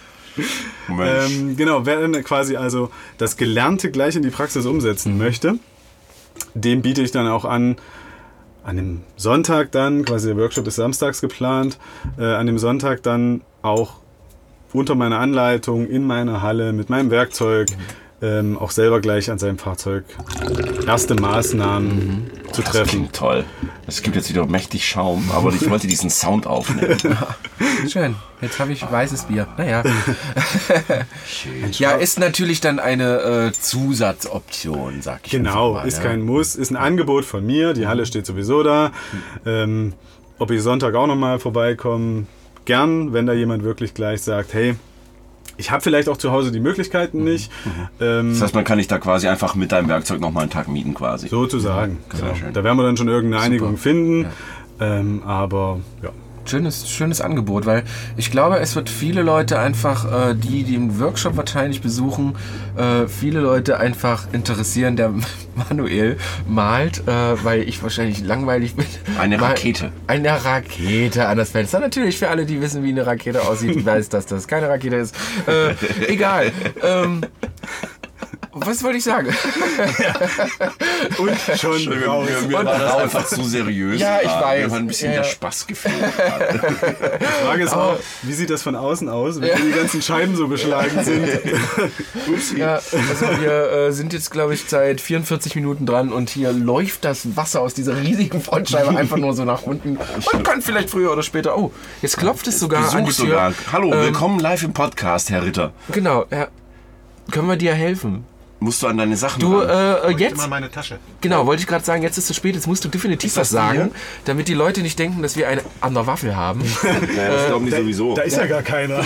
Ähm, genau, wer dann quasi also das Gelernte gleich in die Praxis umsetzen möchte, dem biete ich dann auch an, an dem Sonntag dann, quasi der Workshop ist samstags geplant, äh, an dem Sonntag dann auch unter meiner Anleitung in meiner Halle mit meinem Werkzeug ähm, auch selber gleich an seinem Fahrzeug erste Maßnahmen zu Das treffen. klingt toll. Es gibt jetzt wieder mächtig Schaum, aber ich wollte diesen Sound aufnehmen. Schön. Jetzt habe ich weißes Bier. Naja. ja, ist natürlich dann eine äh, Zusatzoption, sag ich Genau, mal, ist ja. kein Muss, ist ein Angebot von mir. Die Halle steht sowieso da. Ähm, ob ich Sonntag auch nochmal vorbeikomme, gern, wenn da jemand wirklich gleich sagt, hey, ich habe vielleicht auch zu Hause die Möglichkeiten nicht. Ähm, Das heißt, man kann dich da quasi einfach mit deinem Werkzeug nochmal einen Tag mieten quasi. sozusagen. Sehr Genau. schön. Da werden wir dann schon irgendeine Einigung Super. finden. Ähm, aber ja. Schönes, schönes Angebot, weil ich glaube, es wird viele Leute einfach, äh, die den Workshop wahrscheinlich besuchen, äh, viele Leute einfach interessieren, der Manuel malt, äh, weil ich wahrscheinlich langweilig bin. Eine Rakete. Eine Rakete an das Fenster. Natürlich für alle, die wissen, wie eine Rakete aussieht, weiß, dass das keine Rakete ist. Äh, egal. Ähm, was wollte ich sagen? Und schon Mir, raus. mir, mir war das einfach zu seriös. Ja, ich gerade. weiß. Mir war ein bisschen Ja, der ja. Spaß gefehlt. Die Frage ist auch, wie sieht das von außen aus, wenn die ganzen Scheiben so beschlagen sind? Ja, also wir äh, sind jetzt, glaube ich, seit 44 Minuten dran und hier läuft das Wasser aus dieser riesigen Frontscheibe einfach nur so nach unten. Man kann vielleicht früher oder später. Oh, jetzt klopft es sogar an die Besuch Tür. sogar. Hallo, Ähm, willkommen live im Podcast, Herr Ritter. Genau, ja. Können wir dir helfen? Musst du an deine Sachen Du, äh, jetzt, Immer meine Tasche. genau, wollte ich gerade sagen, jetzt ist es zu spät, jetzt musst du definitiv was sagen, damit die Leute nicht denken, dass wir eine an der Waffel haben. Naja, das glauben die sowieso. Da ist ja gar keiner.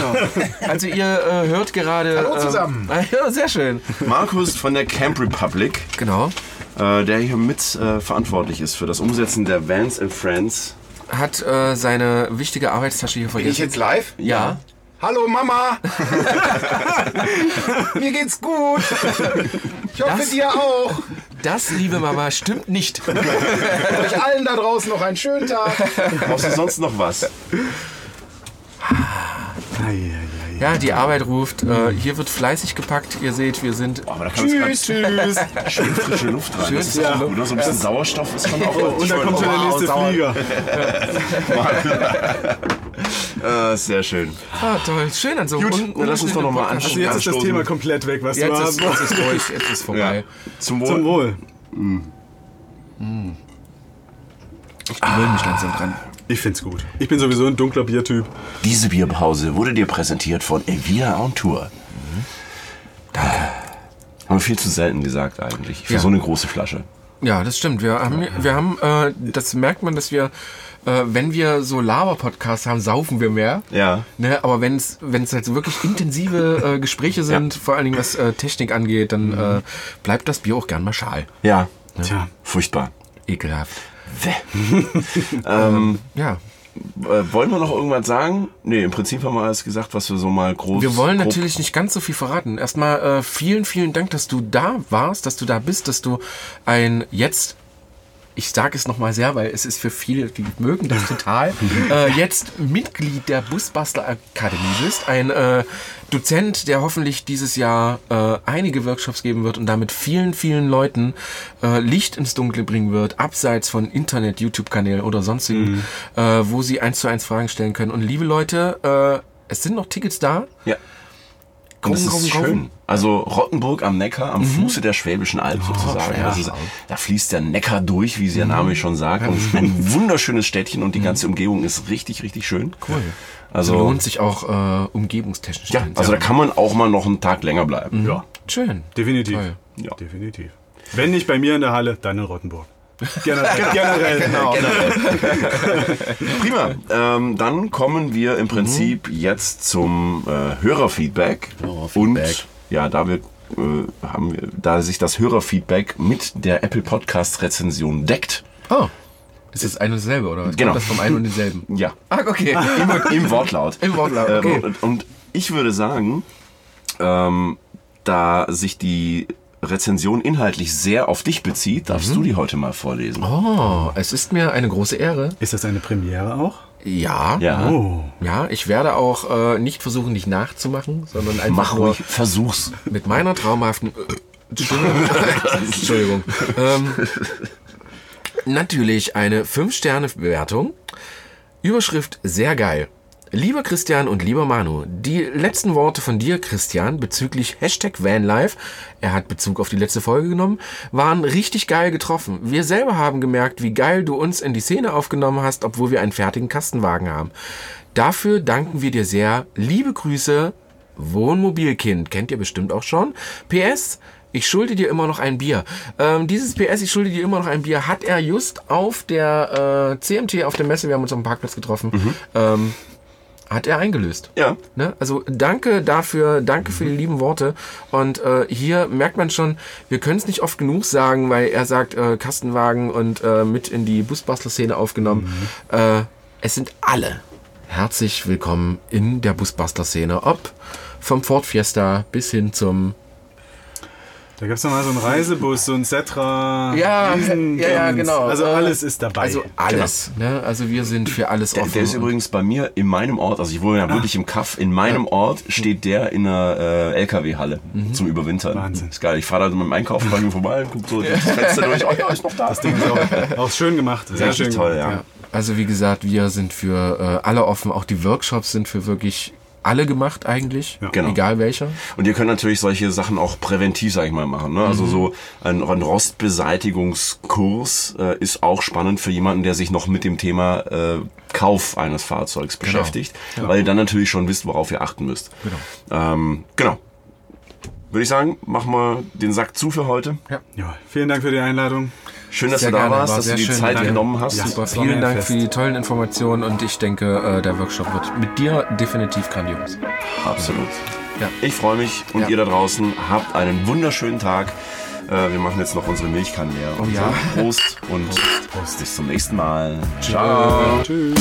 Also ihr äh, hört gerade... Hallo ähm, zusammen. ja, sehr schön. Markus von der Camp Republic, Genau. äh, der hier mit äh, verantwortlich ist für das Umsetzen der Vans and Friends. Hat äh, seine wichtige Arbeitstasche hier Bin ich vergessen. jetzt live? Ja. Hallo Mama! Mir geht's gut! Ich hoffe Das- dir auch! Das, liebe Mama, stimmt nicht. Euch allen da draußen noch einen schönen Tag! Brauchst du sonst noch was? Ja, die Arbeit ruft. Äh, hier wird fleißig gepackt. Ihr seht, wir sind. Aber da kann Tschüss, tschüss! schön frische Luft rein. Schön das ist Luft. gut. ne? So ein bisschen Sauerstoff ist schon auch Und dann kommt schon der nächste sauer. Flieger. äh, Sehr schön. Ah, toll. Schön an so Gut, un- dann lass uns doch noch mal Podcast. Also jetzt ist das. Thema komplett weg, was Jetzt du ist, hast. jetzt ist durch. Jetzt ist vorbei. Zum Wohl. Zum Wohl. Ich gewöhne mich langsam dran. Ich find's gut. Ich bin sowieso ein dunkler Biertyp. Diese Bierpause wurde dir präsentiert von Evia on Tour. Danke. Haben wir viel zu selten gesagt eigentlich. Für Ja. so eine große Flasche. Ja, das stimmt. Wir haben, wir haben äh, das merkt man, dass wir, äh, wenn wir so Laber-Podcasts haben, saufen wir mehr. Ja. Ne, aber wenn es wenn es halt wirklich intensive äh, Gespräche sind, vor allen Dingen was äh, Technik angeht, dann äh, bleibt das Bier auch gern mal schal. Ja. Tja. Furchtbar. Ekelhaft. ähm, Ja. äh, wollen wir noch irgendwas sagen? Nee, im Prinzip haben wir alles gesagt, was wir so mal groß. Wir wollen natürlich nicht ganz so viel verraten. Erstmal äh, vielen, vielen Dank, dass du da warst, dass du da bist, dass du ein jetzt, ich sage es nochmal sehr, weil es ist für viele, die mögen das total, äh, jetzt Mitglied der Busbastler Akademie bist. Ein äh, Dozent, der hoffentlich dieses Jahr äh, einige Workshops geben wird und damit vielen, vielen Leuten äh, Licht ins Dunkle bringen wird, abseits von Internet, YouTube-Kanälen oder sonstigen, äh, wo sie eins zu eins Fragen stellen können. Und liebe Leute, äh, es sind noch Tickets da. Ja. Kaufen, kaufen, kaufen. Also Rottenburg am Neckar, am Fuße der Schwäbischen Alb sozusagen. ja. Also, da fließt der Neckar durch, wie der Name schon sagt. Und es ist ein wunderschönes Städtchen und die ganze Umgebung ist richtig, richtig schön. Cool. Also, Also lohnt sich auch äh, umgebungstechnisch. ja, also da kann man auch mal noch einen Tag länger bleiben. Ja, Schön. definitiv. Toll. Ja. Definitiv. Wenn nicht bei mir in der Halle, dann in Rottenburg. Generell. generell. Genau. Prima. Ähm, dann kommen wir im Prinzip jetzt zum äh, Hörerfeedback. Hörerfeedback. Und ja, da wir, äh, haben wir, da sich das Hörerfeedback mit der Apple Podcast Rezension deckt. Oh. Ist das ein und dasselbe, oder? was? Genau. Kommt das vom einen und denselben? Ja. Ah, okay. Im, im Wortlaut. Im Wortlaut, okay. und, und ich würde sagen, ähm, da sich die Rezension inhaltlich sehr auf dich bezieht, darfst du die heute mal vorlesen. Oh, es ist mir eine große Ehre. Ist das eine Premiere auch? Ja. Ja. Oh. Ja, ich werde auch äh, nicht versuchen, dich nachzumachen, sondern einfach Mach nur ruhig, versuch's. mit meiner traumhaften äh. Entschuldigung. Ähm, natürlich eine 5-Sterne-Bewertung. Überschrift sehr geil. Lieber Christian und lieber Manu, die letzten Worte von dir, Christian, bezüglich Hashtag Vanlife, er hat Bezug auf die letzte Folge genommen, waren richtig geil getroffen. Wir selber haben gemerkt, wie geil du uns in die Szene aufgenommen hast, obwohl wir einen fertigen Kastenwagen haben. Dafür danken wir dir sehr. Liebe Grüße, Wohnmobilkind, kennt ihr bestimmt auch schon. PS, ich schulde dir immer noch ein Bier. Ähm, dieses PS, ich schulde dir immer noch ein Bier, hat er just auf der äh, CMT, auf der Messe, wir haben uns auf dem Parkplatz getroffen, ähm, hat er eingelöst. Ja. Ne? Also danke dafür, danke für die lieben Worte. Und äh, hier merkt man schon, wir können es nicht oft genug sagen, weil er sagt, äh, Kastenwagen und äh, mit in die Busbastler-Szene aufgenommen. Äh, es sind alle herzlich willkommen in der Busbastler-Szene. Ob vom Ford Fiesta bis hin zum Da gab es mal so einen Reisebus, so ein Setra. Ja, Riesen- ja, ja, genau. Also Äh, alles ist dabei. Also alles. Ne? Also wir sind für alles Der, offen. der ist übrigens bei mir in meinem Ort, also ich wohne ja wirklich im Kaff, in meinem Ort steht der in einer äh, LKW-Halle zum Überwintern. Wahnsinn. Ist geil. Ich fahre da mit dem Einkaufen bei mir vorbei, guck so das Fenster durch. Oh ja, ist noch da. das Ding ist auch, auch schön gemacht. Sehr Richtig schön toll, ja. Ja. Also wie gesagt, wir sind für äh, alle offen. Auch die Workshops sind für wirklich alle gemacht eigentlich. Genau. Egal welcher. Und ihr könnt natürlich solche Sachen auch präventiv, sag ich mal, machen. Ne? Also so ein, ein Rostbeseitigungskurs äh, ist auch spannend für jemanden, der sich noch mit dem Thema äh, Kauf eines Fahrzeugs beschäftigt, weil ihr dann natürlich schon wisst, worauf ihr achten müsst. Genau. Ähm, genau. Würde ich sagen, machen wir den Sack zu für heute. Ja, vielen Dank für die Einladung. Schön, dass Sehr du da gerne, warst, war dass du die schön. Zeit Danke. genommen hast. Ja. Super, vielen Dank Fest. für die tollen Informationen und ich denke, äh, der Workshop wird mit dir definitiv grandios. Absolut. Ja. Ich freue mich und Ja. ihr da draußen habt einen wunderschönen Tag. Äh, wir machen jetzt noch unsere Milchkannen leer. Und ja. sagen Prost und bis zum nächsten Mal. Ciao. Tschüss.